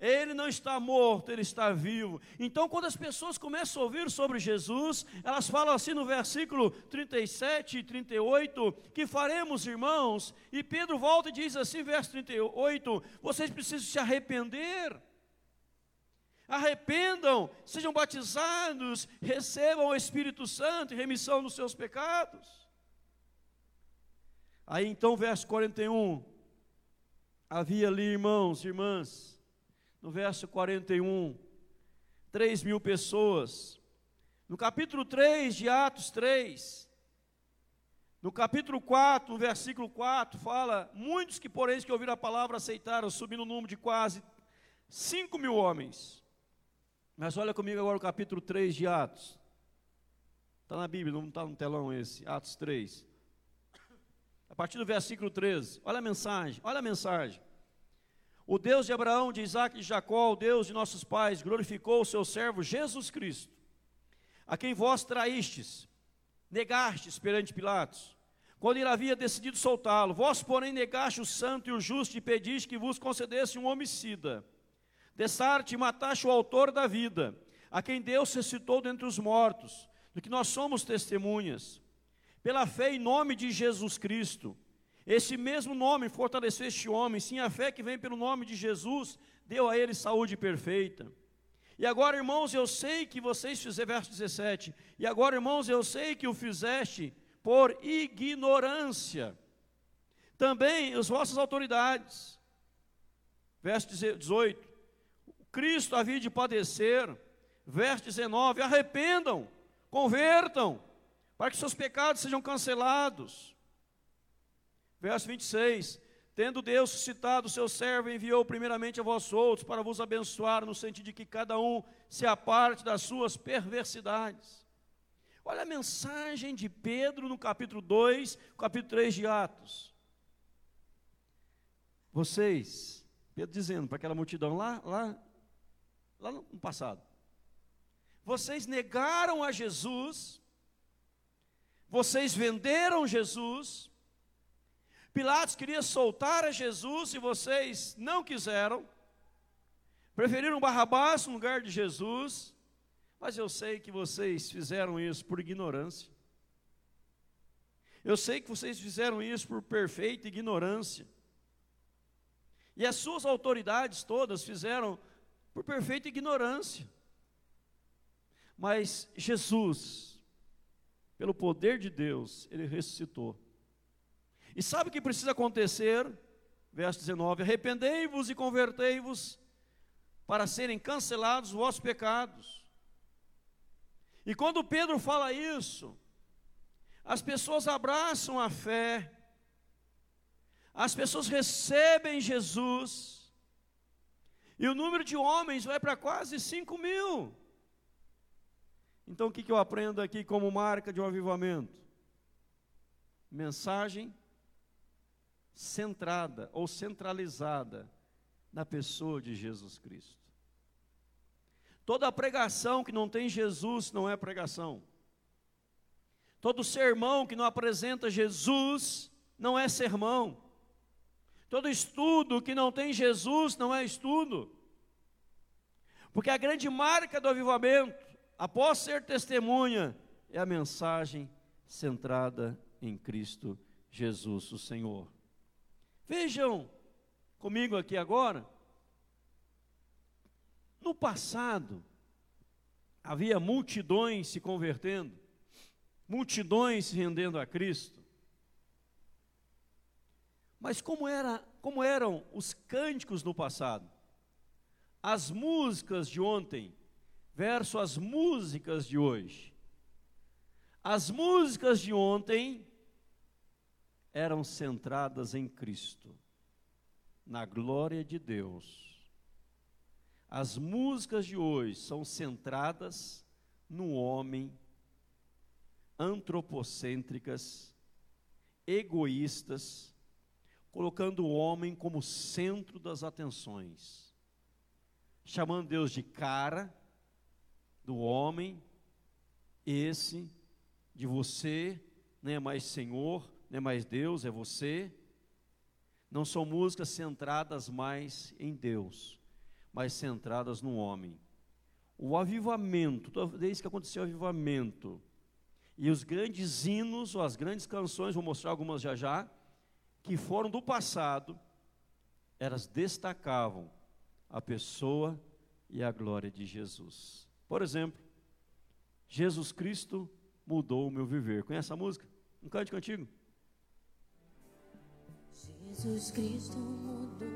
ele não está morto, ele está vivo. Então, quando as pessoas começam a ouvir sobre Jesus, elas falam assim no versículo 37 e 38, que faremos, irmãos? E Pedro volta e diz assim, verso 38, vocês precisam se arrepender arrependam, sejam batizados, recebam o Espírito Santo e remissão dos seus pecados. Aí então, verso 41, havia ali irmãos, irmãs, no verso 41, 3 mil pessoas. No capítulo 3 de Atos 3, no capítulo 4, no versículo 4, fala: Muitos que, porém, que ouviram a palavra aceitaram, subindo o número de quase 5 mil homens. Mas olha comigo agora o capítulo 3 de Atos. Está na Bíblia, não está no telão esse, Atos 3. A partir do versículo 13, olha a mensagem, olha a mensagem. O Deus de Abraão, de Isaac e de Jacó, o Deus de nossos pais, glorificou o seu servo Jesus Cristo, a quem vós traístes, negastes perante Pilatos, quando ele havia decidido soltá-lo. Vós, porém, negaste o santo e o justo e pediste que vos concedesse um homicida. Dessarte e mataste o autor da vida, a quem Deus ressuscitou dentre os mortos, do que nós somos testemunhas. Pela fé em nome de Jesus Cristo, esse mesmo nome fortaleceu este homem, sim, a fé que vem pelo nome de Jesus deu a ele saúde perfeita. E agora, irmãos, eu sei que vocês fizeram, verso 17, e agora, irmãos, eu sei que o fizeste por ignorância. Também as vossas autoridades. Verso 18, Cristo havia de padecer. Verso 19, arrependam, convertam, para que seus pecados sejam cancelados Verso 26: Tendo Deus suscitado o seu servo, enviou primeiramente a vós outros para vos abençoar, no sentido de que cada um se aparte das suas perversidades. Olha a mensagem de Pedro no capítulo 2, capítulo 3 de Atos. Vocês, Pedro dizendo para aquela multidão lá, lá, lá no passado, vocês negaram a Jesus, vocês venderam Jesus, Pilatos queria soltar a Jesus e vocês não quiseram. Preferiram Barrabás no lugar de Jesus. Mas eu sei que vocês fizeram isso por ignorância. Eu sei que vocês fizeram isso por perfeita ignorância. E as suas autoridades todas fizeram por perfeita ignorância. Mas Jesus, pelo poder de Deus, ele ressuscitou. E sabe o que precisa acontecer? Verso 19: Arrependei-vos e convertei-vos para serem cancelados os vossos pecados. E quando Pedro fala isso, as pessoas abraçam a fé, as pessoas recebem Jesus, e o número de homens vai para quase 5 mil. Então o que, que eu aprendo aqui como marca de um avivamento? Mensagem centrada ou centralizada na pessoa de Jesus Cristo. Toda pregação que não tem Jesus não é pregação. Todo sermão que não apresenta Jesus não é sermão. Todo estudo que não tem Jesus não é estudo. Porque a grande marca do avivamento, após ser testemunha, é a mensagem centrada em Cristo Jesus, o Senhor. Vejam comigo aqui agora. No passado, havia multidões se convertendo, multidões se rendendo a Cristo. Mas como, era, como eram os cânticos no passado? As músicas de ontem versus as músicas de hoje. As músicas de ontem eram centradas em Cristo, na glória de Deus. As músicas de hoje são centradas no homem, antropocêntricas, egoístas, colocando o homem como centro das atenções, chamando Deus de cara do homem, esse, de você, não é mais Senhor, não é mais Deus, é você. Não são músicas centradas mais em Deus, mas centradas no homem. O avivamento, vez que aconteceu o avivamento, e os grandes hinos, ou as grandes canções, vou mostrar algumas já já, que foram do passado, elas destacavam a pessoa e a glória de Jesus. Por exemplo, Jesus Cristo mudou o meu viver. Conhece a música? Um cântico antigo? Jesus Cristo mudou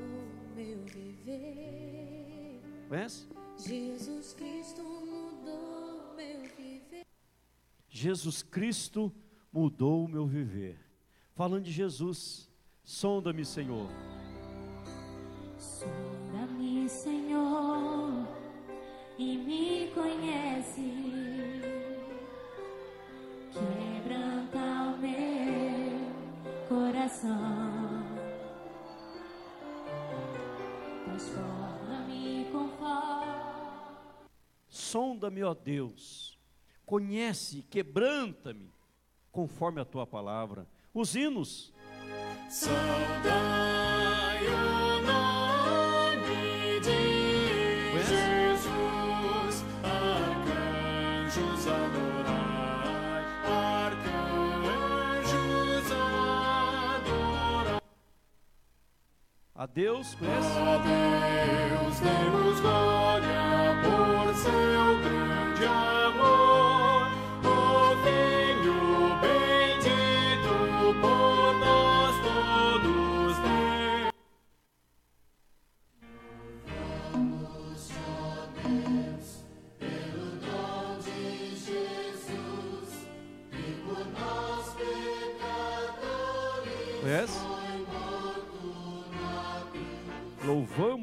meu viver. Conhece? Jesus Cristo mudou meu viver. Jesus Cristo mudou o meu viver. Falando de Jesus, sonda-me, Senhor. Sonda-me, Senhor, e me conhece. Quebranta o meu coração. Sonda-me, ó Deus, conhece, quebranta-me, conforme a tua palavra. os hinos. A Deus, conhece? A Deus demos glória por seu grande amor,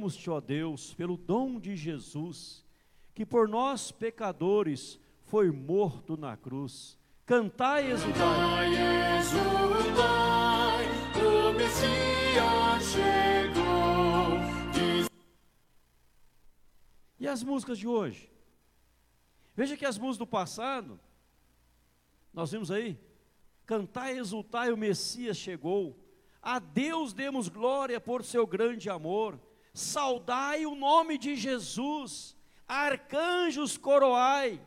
Louvamos-te, ó Deus, pelo dom de Jesus, que por nós pecadores foi morto na cruz. Cantai e exultai. Ai, exultai, o Messias chegou. E as músicas de hoje? Veja que as músicas do passado, nós vimos aí, cantai e exultai, o Messias chegou. A Deus demos glória por seu grande amor. Saudai o nome de Jesus. Arcanjos coroai.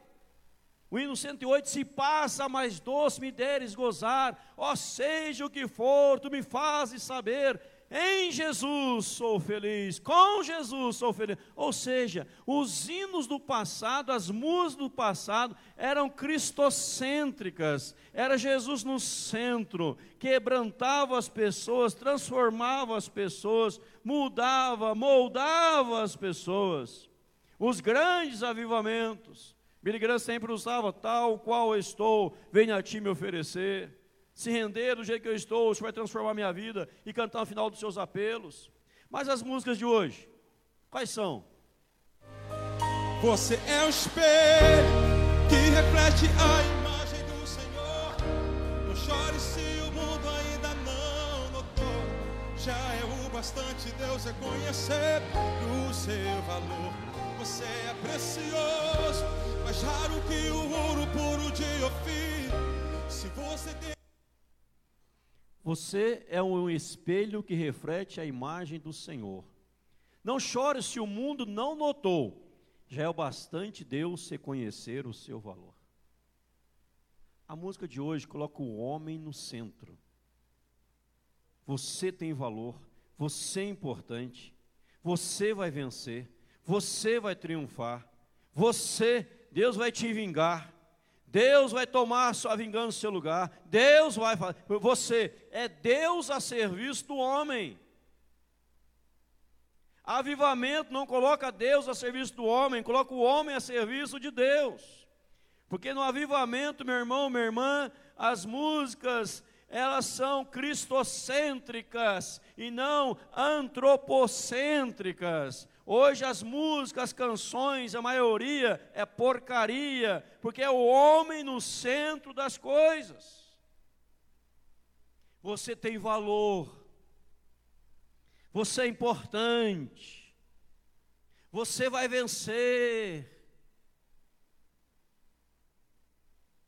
O hino 108, se passa mais doce me deres gozar, ó seja o que for, tu me fazes saber, em Jesus sou feliz, com Jesus sou feliz. Ou seja, os hinos do passado, as músicas do passado eram cristocêntricas, era Jesus no centro, quebrantava as pessoas, transformava as pessoas, mudava, moldava as pessoas. Os grandes avivamentos, Billy Graham sempre usava, tal qual estou, venha a ti me oferecer. Se render do jeito que eu estou, o Senhor vai transformar minha vida e cantar no final dos seus apelos. Mas as músicas de hoje, quais são? Você é o espelho que reflete a imagem do Senhor. Não chore se o mundo ainda não notou. Já é o bastante Deus reconhecer o seu valor. Você é precioso, mais raro que o ouro puro de Ofir. Se você tem Você é um espelho que reflete a imagem do Senhor. Não chore se o mundo não notou, já é o bastante Deus reconhecer o seu valor. A música de hoje coloca o homem no centro. Você tem valor, você é importante, você vai vencer, você vai triunfar, você, Deus vai te vingar, Deus vai tomar sua vingança no seu lugar, Deus vai fazer, você é Deus a serviço do homem. Avivamento não coloca Deus a serviço do homem, coloca o homem a serviço de Deus. Porque no avivamento, meu irmão, minha irmã, as músicas, elas são cristocêntricas e não antropocêntricas. Hoje as músicas, as canções, a maioria é porcaria, porque é o homem no centro das coisas. Você tem valor. Você é importante. Você vai vencer.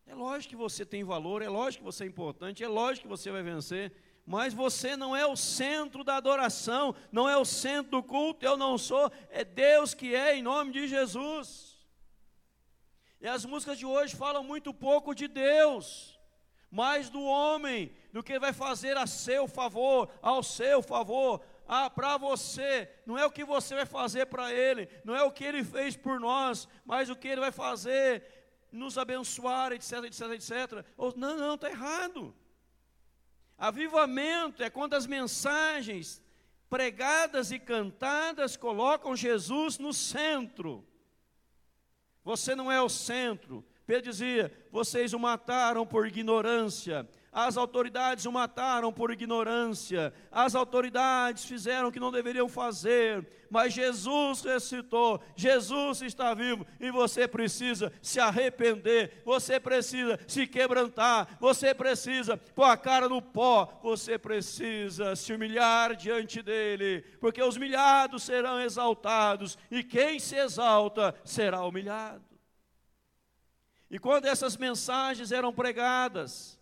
É lógico que você tem valor, é lógico que você é importante, é lógico que você vai vencer, mas você não é o centro da adoração, não é o centro do culto, eu não sou, é Deus que é, em nome de Jesus. E as músicas de hoje falam muito pouco de Deus, mais do homem, do que vai fazer a seu favor, ao seu favor, ah, para você, não é o que você vai fazer para Ele, não é o que Ele fez por nós, mas o que Ele vai fazer, nos abençoar, etc, etc, etc. Ou, não, não, está errado. Avivamento é quando as mensagens pregadas e cantadas colocam Jesus no centro. Você não é o centro. Pedro dizia: vocês o mataram por ignorância. As autoridades o mataram por ignorância. As autoridades fizeram o que não deveriam fazer. Mas Jesus ressuscitou. Jesus está vivo. E você precisa se arrepender. Você precisa se quebrantar. Você precisa pôr a cara no pó. Você precisa se humilhar diante dele. Porque os humilhados serão exaltados. E quem se exalta será humilhado. E quando essas mensagens eram pregadas,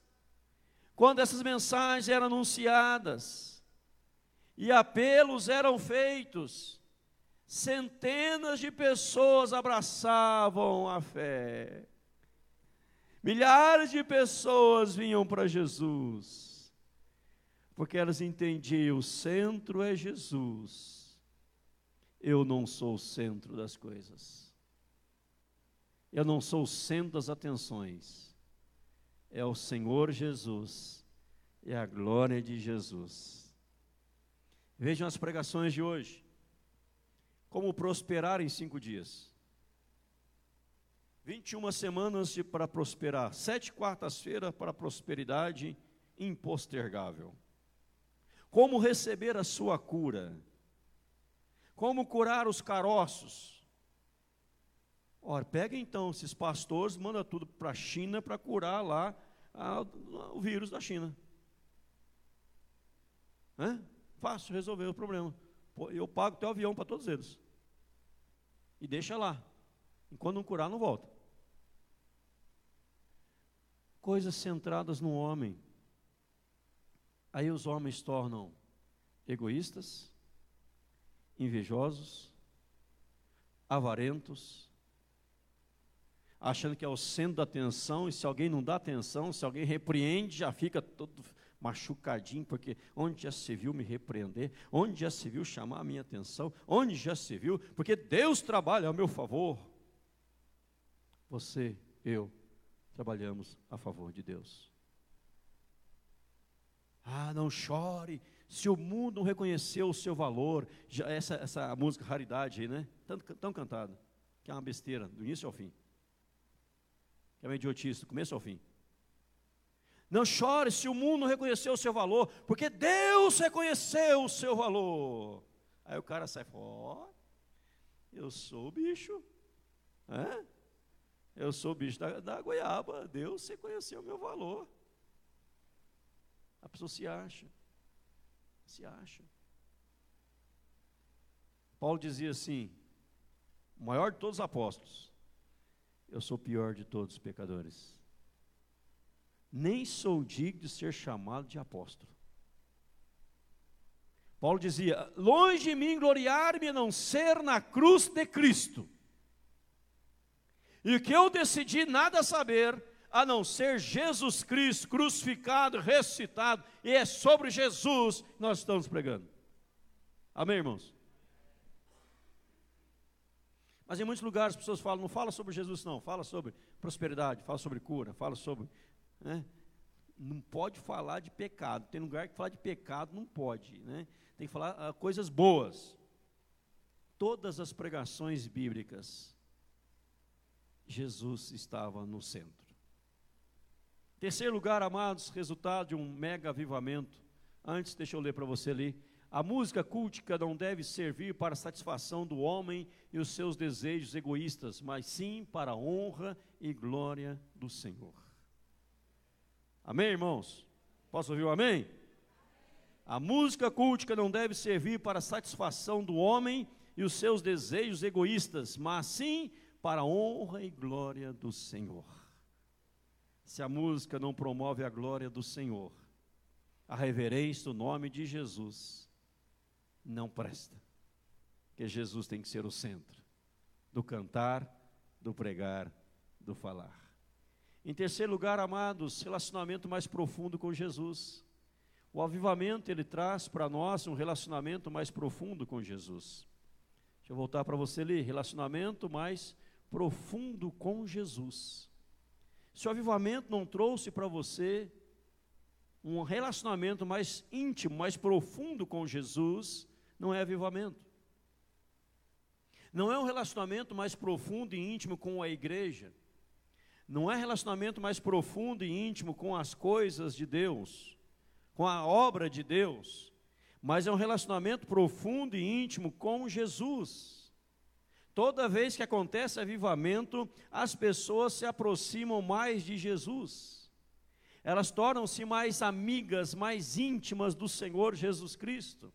quando essas mensagens eram anunciadas e apelos eram feitos, centenas de pessoas abraçavam a fé. Milhares de pessoas vinham para Jesus, porque elas entendiam: o centro é Jesus, eu não sou o centro das coisas, eu não sou o centro das atenções, é o Senhor Jesus, é a glória de Jesus. Vejam as pregações de hoje, como prosperar em cinco dias. 21 semanas para prosperar, sete quartas-feiras para prosperidade impostergável. Como receber a sua cura? Como curar os caroços? Ora, pega então esses pastores, manda tudo para a China para curar lá a, o vírus da China. Hã? Fácil resolver o problema. Eu pago teu avião para todos eles. E deixa lá. Enquanto não curar, não volta. Coisas centradas no homem. Aí os homens tornam egoístas, invejosos, avarentos, achando que é o centro da atenção, e se alguém não dá atenção, se alguém repreende, já fica todo machucadinho, porque onde já se viu me repreender, onde já se viu chamar a minha atenção, onde já se viu, porque Deus trabalha ao meu favor. Você, eu, trabalhamos a favor de Deus. Ah, não chore, se o mundo não reconheceu o seu valor, já, essa, essa música raridade aí, né? Tão, tão cantada, que é uma besteira, do início ao fim. É uma idiotice, do começo ao fim. Não chore se o mundo não reconheceu o seu valor, porque Deus reconheceu o seu valor. Aí o cara sai fora, oh, eu sou o bicho. É? Eu sou o bicho da, da goiaba. Deus reconheceu o meu valor. A pessoa se acha. Se acha. Paulo dizia assim: o maior de todos os apóstolos, eu sou o pior de todos os pecadores nem sou digno de ser chamado de apóstolo. Paulo dizia: longe de mim gloriar-me a não ser na cruz de Cristo. E que eu decidi nada saber, a não ser Jesus Cristo crucificado, ressuscitado, e é sobre Jesus que nós estamos pregando. Amém, irmãos? Mas em muitos lugares as pessoas falam, não fala sobre Jesus, não, fala sobre prosperidade, fala sobre cura, fala sobre né? Não pode falar de pecado. Tem lugar que falar de pecado não pode. Né? Tem que falar ah, coisas boas. Todas as pregações bíblicas, Jesus estava no centro. Terceiro lugar, amados, resultado de um mega avivamento. Antes, deixa eu ler para você ali. A música cultica não deve servir para a satisfação do homem e os seus desejos egoístas, mas sim para a honra e glória do Senhor. Amém, irmãos? Posso ouvir o um amém? A música cultica não deve servir para a satisfação do homem e os seus desejos egoístas, mas sim para a honra e glória do Senhor. Se a música não promove a glória do Senhor, a reverência do nome de Jesus, não presta. Porque Jesus tem que ser o centro do cantar, do pregar, do falar. Em terceiro lugar, amados, relacionamento mais profundo com Jesus. O avivamento ele traz para nós um relacionamento mais profundo com Jesus. Deixa eu voltar para você ali, relacionamento mais profundo com Jesus. Se o avivamento não trouxe para você um relacionamento mais íntimo, mais profundo com Jesus, não é avivamento. Não é um relacionamento mais profundo e íntimo com a igreja não é relacionamento mais profundo e íntimo com as coisas de Deus, com a obra de Deus, mas é um relacionamento profundo e íntimo com Jesus. Toda vez que acontece avivamento, as pessoas se aproximam mais de Jesus. Elas tornam-se mais amigas, mais íntimas do Senhor Jesus Cristo.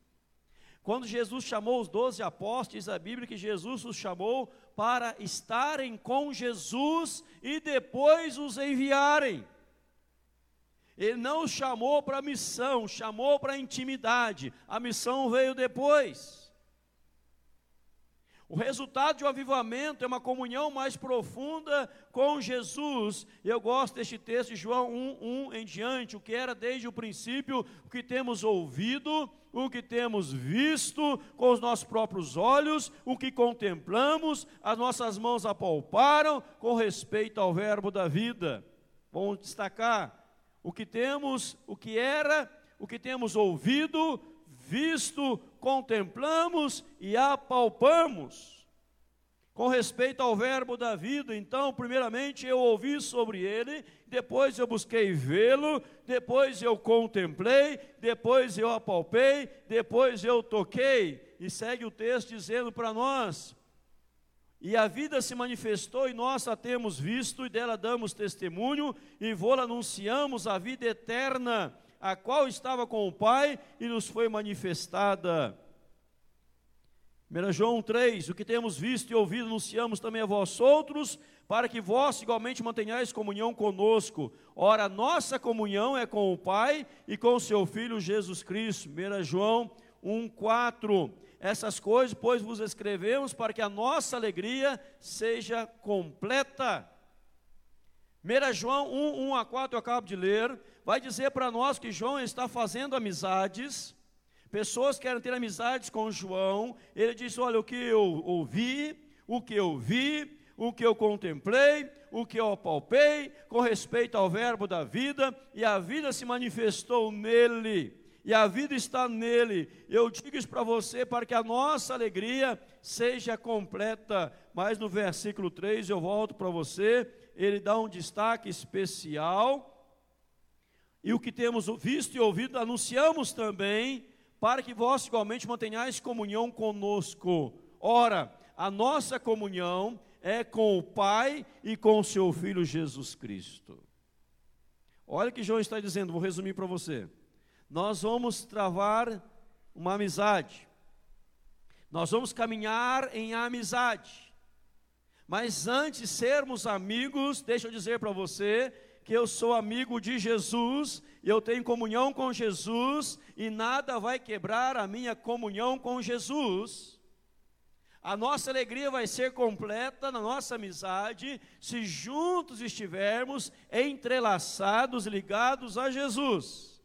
Quando Jesus chamou os doze apóstolos, a Bíblia que Jesus os chamou para estarem com Jesus e depois os enviarem. Ele não os chamou para missão, chamou para intimidade. A missão veio depois. O resultado de um avivamento é uma comunhão mais profunda com Jesus. Eu gosto deste texto de João 1, 1 em diante, o que era desde o princípio, o que temos ouvido, o que temos visto com os nossos próprios olhos, o que contemplamos, as nossas mãos apalparam com respeito ao verbo da vida. Vamos destacar o que temos, o que era, o que temos ouvido, visto, contemplamos e apalpamos. Com respeito ao verbo da vida, então, primeiramente eu ouvi sobre ele, depois eu busquei vê-lo, depois eu contemplei, depois eu apalpei, depois eu toquei. E segue o texto dizendo para nós: e a vida se manifestou e nós a temos visto e dela damos testemunho e vô-la anunciamos a vida eterna a qual estava com o Pai e nos foi manifestada. 1 João 3, o que temos visto e ouvido anunciamos também a vós outros, para que vós igualmente mantenhais comunhão conosco. Ora, nossa comunhão é com o Pai e com o seu Filho Jesus Cristo. 1 João 1, 4. Essas coisas, pois, vos escrevemos para que a nossa alegria seja completa. 1 João 1, 1 a 4, eu acabo de ler, vai dizer para nós que João está fazendo amizades, pessoas querem ter amizades com João, ele diz: Olha, o que eu ouvi, o que eu vi, o que eu contemplei, o que eu apalpei, com respeito ao verbo da vida, e a vida se manifestou nele, e a vida está nele. Eu digo isso para você para que a nossa alegria seja completa. Mas no versículo 3 eu volto para você ele dá um destaque especial. E o que temos visto e ouvido, anunciamos também, para que vós igualmente mantenhais comunhão conosco. Ora, a nossa comunhão é com o Pai e com o seu Filho Jesus Cristo. Olha o que João está dizendo, vou resumir para você. Nós vamos travar uma amizade, nós vamos caminhar em amizade. Mas antes de sermos amigos, deixa eu dizer para você que eu sou amigo de Jesus, eu tenho comunhão com Jesus e nada vai quebrar a minha comunhão com Jesus. A nossa alegria vai ser completa na nossa amizade se juntos estivermos entrelaçados, ligados a Jesus.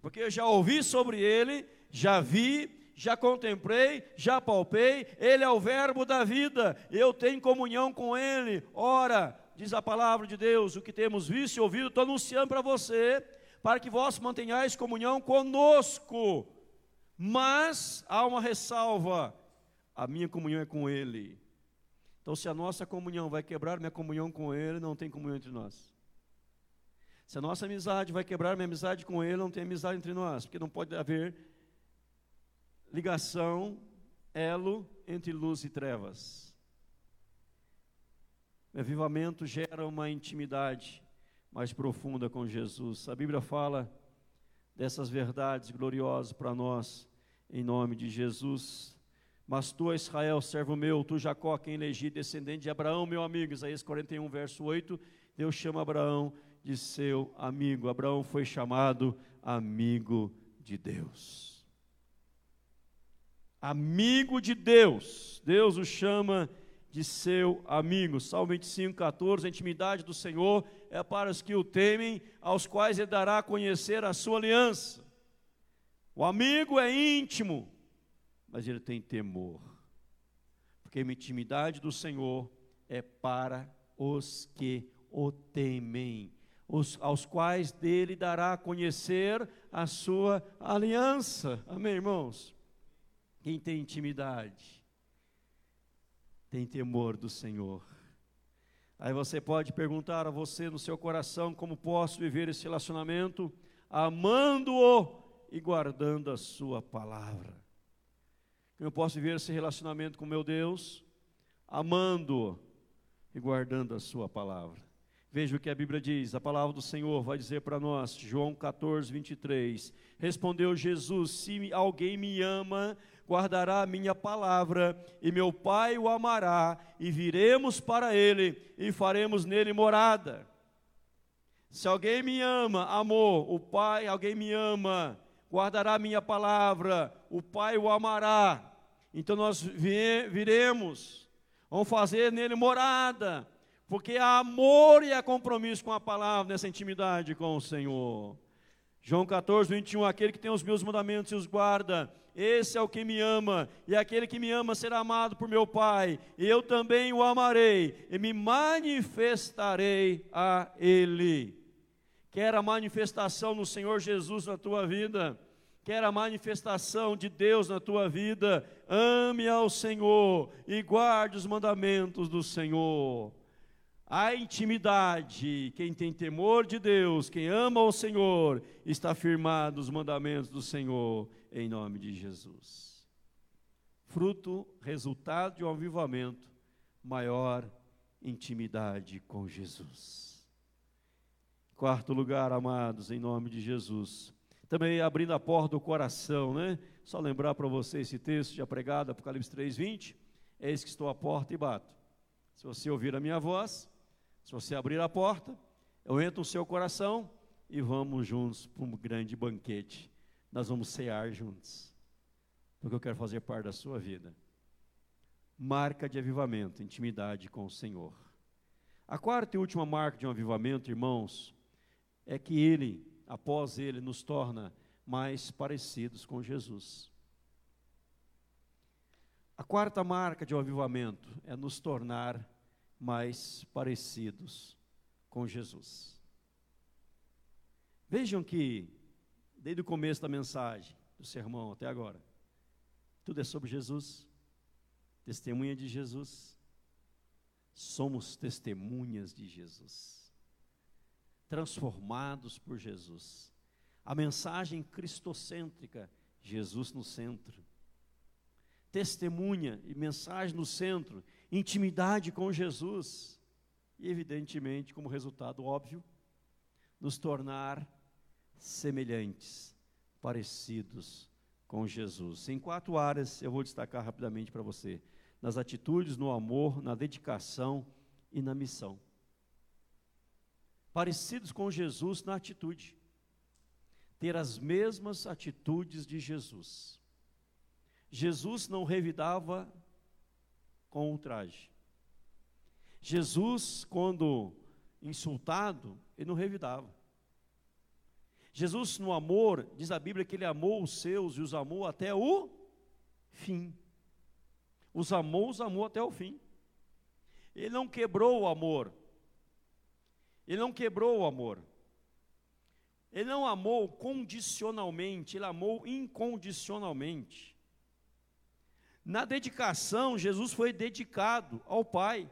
Porque eu já ouvi sobre ele, já vi, já contemplei, já palpei, Ele é o Verbo da vida, eu tenho comunhão com Ele. Ora, diz a palavra de Deus, o que temos visto e ouvido, estou anunciando para você, para que vós mantenhais comunhão conosco. Mas há uma ressalva: a minha comunhão é com Ele. Então, se a nossa comunhão vai quebrar minha comunhão com Ele, não tem comunhão entre nós. Se a nossa amizade vai quebrar minha amizade com Ele, não tem amizade entre nós, porque não pode haver ligação, elo entre luz e trevas. O avivamento gera uma intimidade mais profunda com Jesus. A Bíblia fala dessas verdades gloriosas para nós, em nome de Jesus. Mas tu, Israel, servo meu, tu, Jacó, quem elegi, descendente de Abraão, meu amigo, Isaías 41, verso 8, Deus chama Abraão de seu amigo. Abraão foi chamado amigo de Deus amigo de Deus. Deus o chama de seu amigo. Salmo 25, 14. A intimidade do Senhor é para os que o temem, aos quais ele dará a conhecer a sua aliança. O amigo é íntimo, mas ele tem temor. Porque a intimidade do Senhor é para os que o temem, os, aos quais dele dará a conhecer a sua aliança. Amém, irmãos? Quem tem intimidade, tem temor do Senhor. Aí você pode perguntar a você no seu coração como posso viver esse relacionamento, amando-o e guardando a sua palavra. Como eu posso viver esse relacionamento com meu Deus, amando-o e guardando a sua palavra. Veja o que a Bíblia diz, a palavra do Senhor vai dizer para nós, João 14, 23. Respondeu Jesus: Se alguém me ama, guardará a minha palavra, e meu Pai o amará, e viremos para ele, e faremos nele morada. Se alguém me ama, amor, o Pai, alguém me ama, guardará a minha palavra, o Pai o amará. Então nós viremos, vamos fazer nele morada, porque há amor e há compromisso com a palavra, nessa intimidade com o Senhor. João 14, 21, aquele que tem os meus mandamentos e os guarda, esse é o que me ama, e aquele que me ama será amado por meu Pai, e eu também o amarei, e me manifestarei a Ele. Quer a manifestação no Senhor Jesus na tua vida? Quer a manifestação de Deus na tua vida? Ame ao Senhor e guarde os mandamentos do Senhor. A intimidade, quem tem temor de Deus, quem ama ao Senhor, está firmado nos mandamentos do Senhor, em nome de Jesus. Fruto, resultado de um avivamento, maior intimidade com Jesus. Quarto lugar, amados, em nome de Jesus. Também abrindo a porta do coração, né? Só lembrar para você esse texto já pregado, Apocalipse 3:20. Eis que estou à porta e bato. Se você ouvir a minha voz, se você abrir a porta, eu entro no seu coração e vamos juntos para um grande banquete. Nós vamos cear juntos. Porque eu quero fazer parte da sua vida. Marca de avivamento, intimidade com o Senhor. A quarta e última marca de um avivamento, irmãos, é que ele, após ele, nos torna mais parecidos com Jesus. A quarta marca de um avivamento é nos tornar mais parecidos com Jesus. Vejam que, desde o começo da mensagem, do sermão até agora, tudo é sobre Jesus, testemunha de Jesus. Somos testemunhas de Jesus transformados por Jesus. A mensagem cristocêntrica, Jesus no centro. Testemunha e mensagem no centro, intimidade com Jesus. E, evidentemente, como resultado óbvio, nos tornar semelhantes, parecidos com Jesus. Em quatro áreas eu vou destacar rapidamente para você: nas atitudes, no amor, na dedicação e na missão parecidos com Jesus na atitude, ter as mesmas atitudes de Jesus. Jesus não revidava com ultraje. Jesus, quando insultado, ele não revidava. Jesus, no amor, diz a Bíblia que ele amou os seus e os amou até o fim. Os amou, os amou até o fim. Ele não quebrou o amor, ele não quebrou o amor. Ele não amou condicionalmente, ele amou incondicionalmente. Na dedicação, Jesus foi dedicado ao Pai,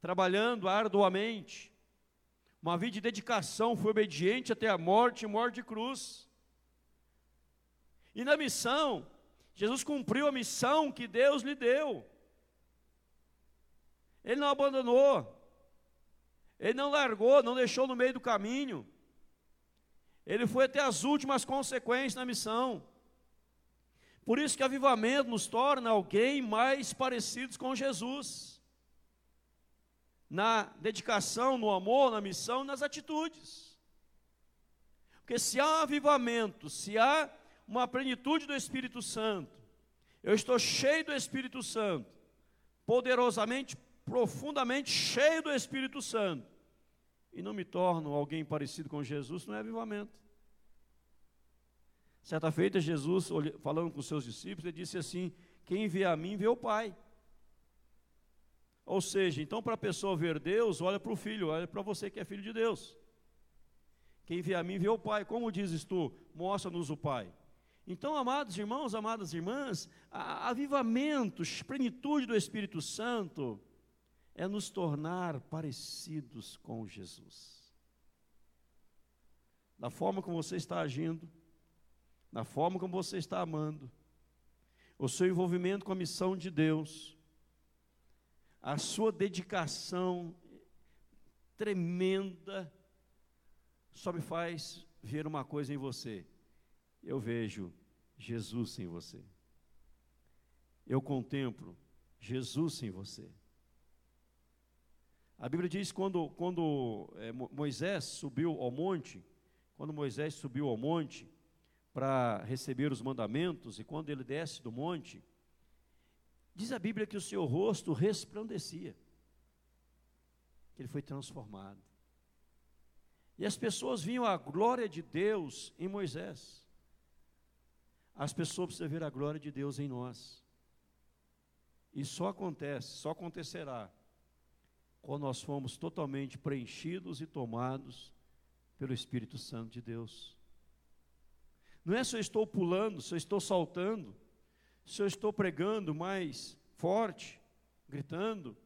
trabalhando arduamente. Uma vida de dedicação, foi obediente até a morte morte de cruz. E na missão, Jesus cumpriu a missão que Deus lhe deu. Ele não abandonou. Ele não largou, não deixou no meio do caminho. Ele foi até as últimas consequências na missão. Por isso que avivamento nos torna alguém mais parecidos com Jesus. Na dedicação, no amor, na missão, nas atitudes. Porque se há avivamento, se há uma plenitude do Espírito Santo, eu estou cheio do Espírito Santo, poderosamente, profundamente cheio do Espírito Santo, e não me torno alguém parecido com Jesus, não é avivamento. Certa feita, Jesus, falando com os seus discípulos, ele disse assim: Quem vê a mim, vê o Pai. Ou seja, então para a pessoa ver Deus, olha para o filho, olha para você que é filho de Deus. Quem vê a mim, vê o Pai. Como dizes tu? Mostra-nos o Pai. Então, amados irmãos, amadas irmãs, avivamento, plenitude do Espírito Santo, é nos tornar parecidos com Jesus. Na forma como você está agindo, na forma como você está amando, o seu envolvimento com a missão de Deus, a sua dedicação tremenda, só me faz ver uma coisa em você. Eu vejo Jesus em você. Eu contemplo Jesus em você. A Bíblia diz quando, quando é, Moisés subiu ao monte, quando Moisés subiu ao monte para receber os mandamentos, e quando ele desce do monte, diz a Bíblia que o seu rosto resplandecia, que ele foi transformado. E as pessoas viam a glória de Deus em Moisés. As pessoas precisam ver a glória de Deus em nós. E só acontece, só acontecerá quando nós fomos totalmente preenchidos e tomados pelo Espírito Santo de Deus. Não é se eu estou pulando, se eu estou saltando, se eu estou pregando mais forte, gritando,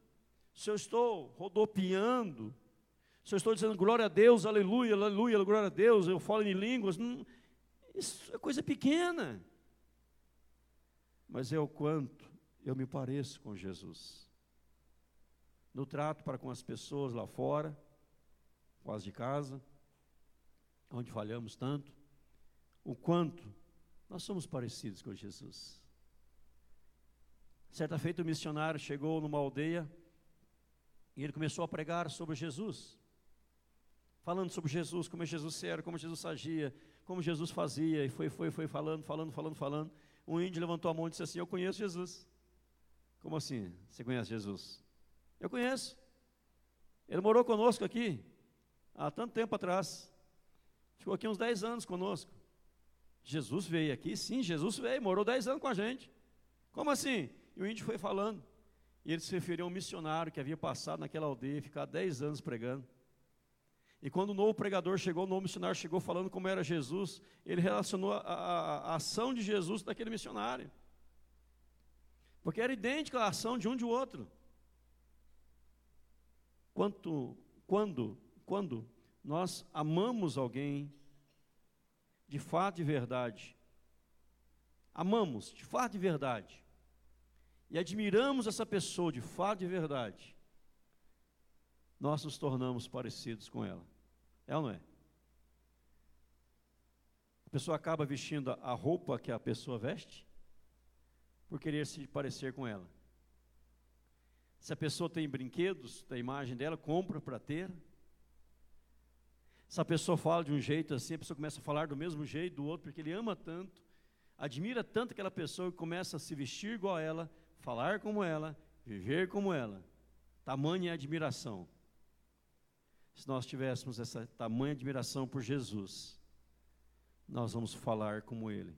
se eu estou rodopiando, se eu estou dizendo glória a Deus, aleluia, aleluia, glória a Deus, eu falo em línguas, não, isso é coisa pequena. Mas é o quanto eu me pareço com Jesus. No trato para com as pessoas lá fora, as de casa, onde falhamos tanto, o quanto nós somos parecidos com Jesus. Certa feita, o missionário chegou numa aldeia e ele começou a pregar sobre Jesus falando sobre Jesus, como Jesus era, como Jesus agia, como Jesus fazia, e foi, foi, foi falando, falando, falando, falando. Um índio levantou a mão e disse assim: Eu conheço Jesus. Como assim? Você conhece Jesus? Eu conheço. Ele morou conosco aqui há tanto tempo atrás. Ficou aqui uns 10 anos conosco. Jesus veio aqui, sim, Jesus veio, morou 10 anos com a gente. Como assim? E o índio foi falando. E ele se referiu a um missionário que havia passado naquela aldeia, ficar 10 anos pregando. E quando o novo pregador chegou, o novo missionário chegou falando como era Jesus, ele relacionou a, a, a ação de Jesus daquele missionário. Porque era idêntica a ação de um de outro. Quanto, quando, quando nós amamos alguém de fato e verdade, amamos de fato e verdade, e admiramos essa pessoa de fato e verdade, nós nos tornamos parecidos com ela. É ou não é? A pessoa acaba vestindo a roupa que a pessoa veste por querer se parecer com ela. Se a pessoa tem brinquedos da imagem dela, compra para ter. Se a pessoa fala de um jeito assim, a pessoa começa a falar do mesmo jeito do outro, porque ele ama tanto, admira tanto aquela pessoa que começa a se vestir igual a ela, falar como ela, viver como ela. Tamanha admiração se nós tivéssemos essa tamanha admiração por Jesus, nós vamos falar como Ele,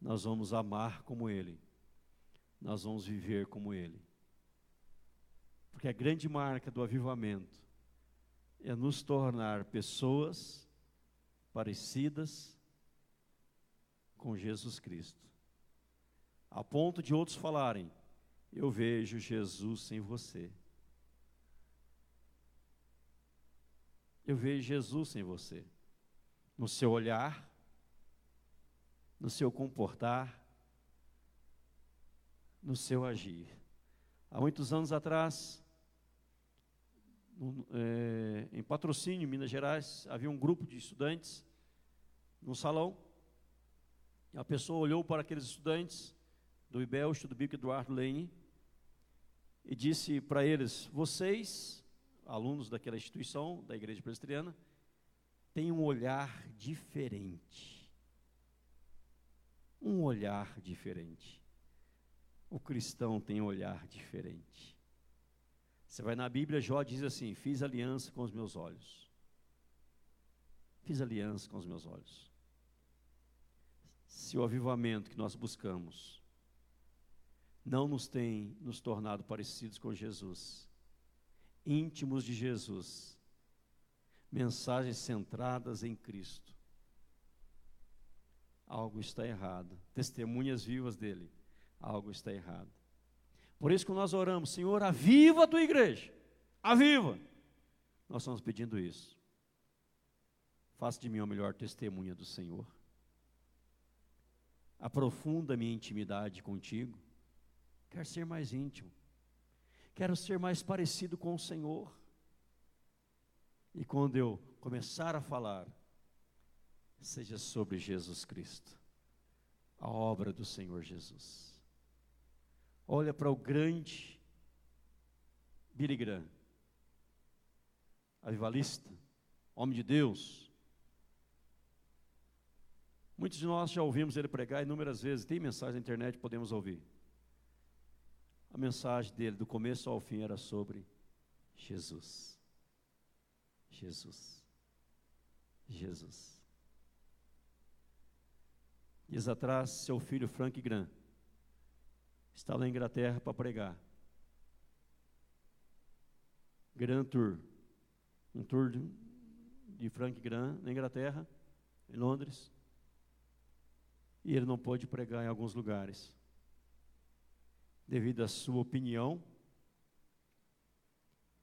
nós vamos amar como Ele, nós vamos viver como Ele. Porque a grande marca do avivamento é nos tornar pessoas parecidas com Jesus Cristo, a ponto de outros falarem: Eu vejo Jesus em você. eu vejo Jesus em você, no seu olhar, no seu comportar, no seu agir. Há muitos anos atrás, é, em patrocínio, Minas Gerais, havia um grupo de estudantes num salão. E a pessoa olhou para aqueles estudantes do IBEL, Estudo Bíblico Eduardo Lane, e disse para eles: Vocês alunos daquela instituição, da igreja presbiteriana, têm um olhar diferente. Um olhar diferente. O cristão tem um olhar diferente. Você vai na Bíblia, Jó diz assim: Fiz aliança com os meus olhos. Fiz aliança com os meus olhos. Se o avivamento que nós buscamos não nos tem nos tornado parecidos com Jesus, íntimos de Jesus, mensagens centradas em Cristo. Algo está errado. Testemunhas vivas dele. Algo está errado. Por isso que nós oramos, Senhor, aviva a tua igreja. Aviva. Nós estamos pedindo isso. Faça de mim a melhor testemunha do Senhor. Aprofunda minha intimidade contigo. Quer ser mais íntimo. Quero ser mais parecido com o Senhor. E quando eu começar a falar, seja sobre Jesus Cristo, a obra do Senhor Jesus. Olha para o grande Billy Graham, avivalista, homem de Deus. Muitos de nós já ouvimos ele pregar inúmeras vezes, tem mensagem na internet, podemos ouvir. A mensagem dele, do começo ao fim, era sobre Jesus. Jesus. Jesus. Dias atrás, seu filho Frank Graham está na Inglaterra para pregar. Grand Tour. Um tour de, Frank Graham na Inglaterra, em Londres. E ele não pôde pregar em alguns lugares. Devido à sua opinião,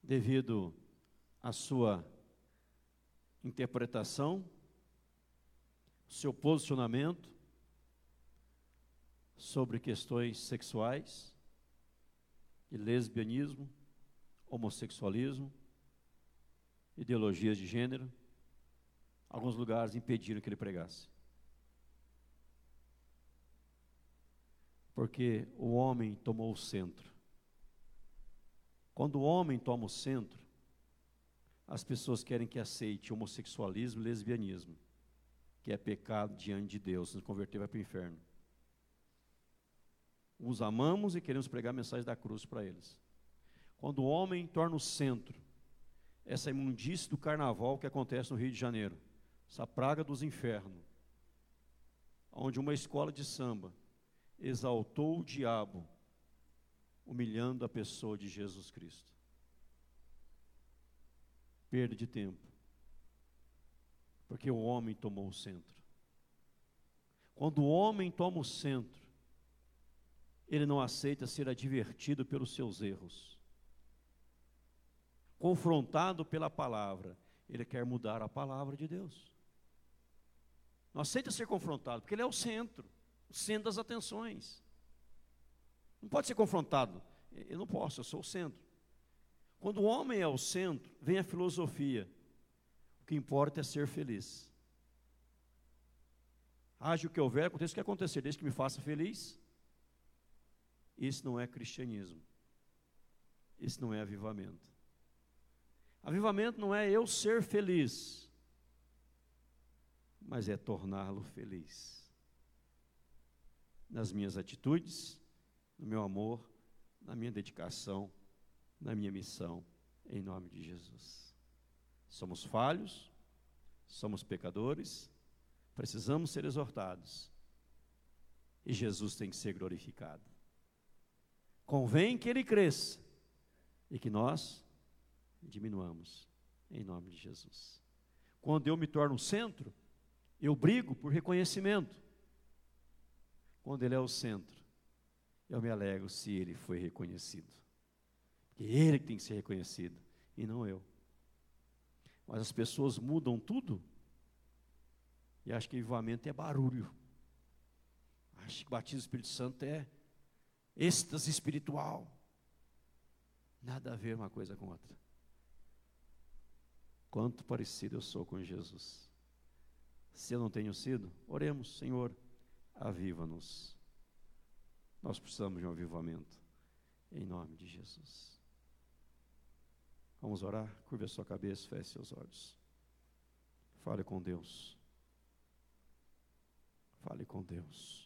devido à sua interpretação, seu posicionamento, sobre questões sexuais, de lesbianismo, homossexualismo, ideologias de gênero. Alguns lugares impediram que ele pregasse. Porque o homem tomou o centro. Quando o homem toma o centro, as pessoas querem que aceite homossexualismo e lesbianismo, que é pecado diante de Deus, se converter vai para o inferno os amamos e queremos pregar a mensagem da cruz para eles. Quando o homem torna o centro, essa imundície do carnaval que acontece no Rio de Janeiro, essa praga dos infernos, onde uma escola de samba exaltou o diabo, humilhando a pessoa de Jesus Cristo. Perda de tempo, porque o homem tomou o centro. Quando o homem toma o centro, ele não aceita ser advertido pelos seus erros. Confrontado pela palavra, ele quer mudar a palavra de Deus. Não aceita ser confrontado, porque ele é o centro, o centro das atenções. Não pode ser confrontado. Eu não posso, eu sou o centro. Quando o homem é o centro, vem a filosofia. O que importa é ser feliz. Age o que houver, aconteça o que acontecer, desde que me faça feliz. Isso não é cristianismo. Isso não é avivamento. Avivamento não é eu ser feliz, mas é torná-lo feliz. Nas minhas atitudes, no meu amor, na minha dedicação, na minha missão, em nome de Jesus. Somos falhos, somos pecadores, precisamos ser exortados, e Jesus tem que ser glorificado. Convém que ele cresça e que nós diminuamos, em nome de Jesus. Quando eu me torno o centro, eu brigo por reconhecimento. Quando ele é o centro, eu me alegro se ele foi reconhecido. Porque ele tem que ser reconhecido e não eu. Mas as pessoas mudam tudo e acham que avivamento é barulho. Acho que batismo do Espírito Santo é êxtase espiritual. Nada a ver uma coisa com outra. Quanto parecido eu sou com Jesus. Se eu não tenho sido, oremos, Senhor, aviva-nos. Nós precisamos de um avivamento, em nome de Jesus. Vamos orar? Curva a sua cabeça, feche seus olhos. Fale com Deus. Fale com Deus.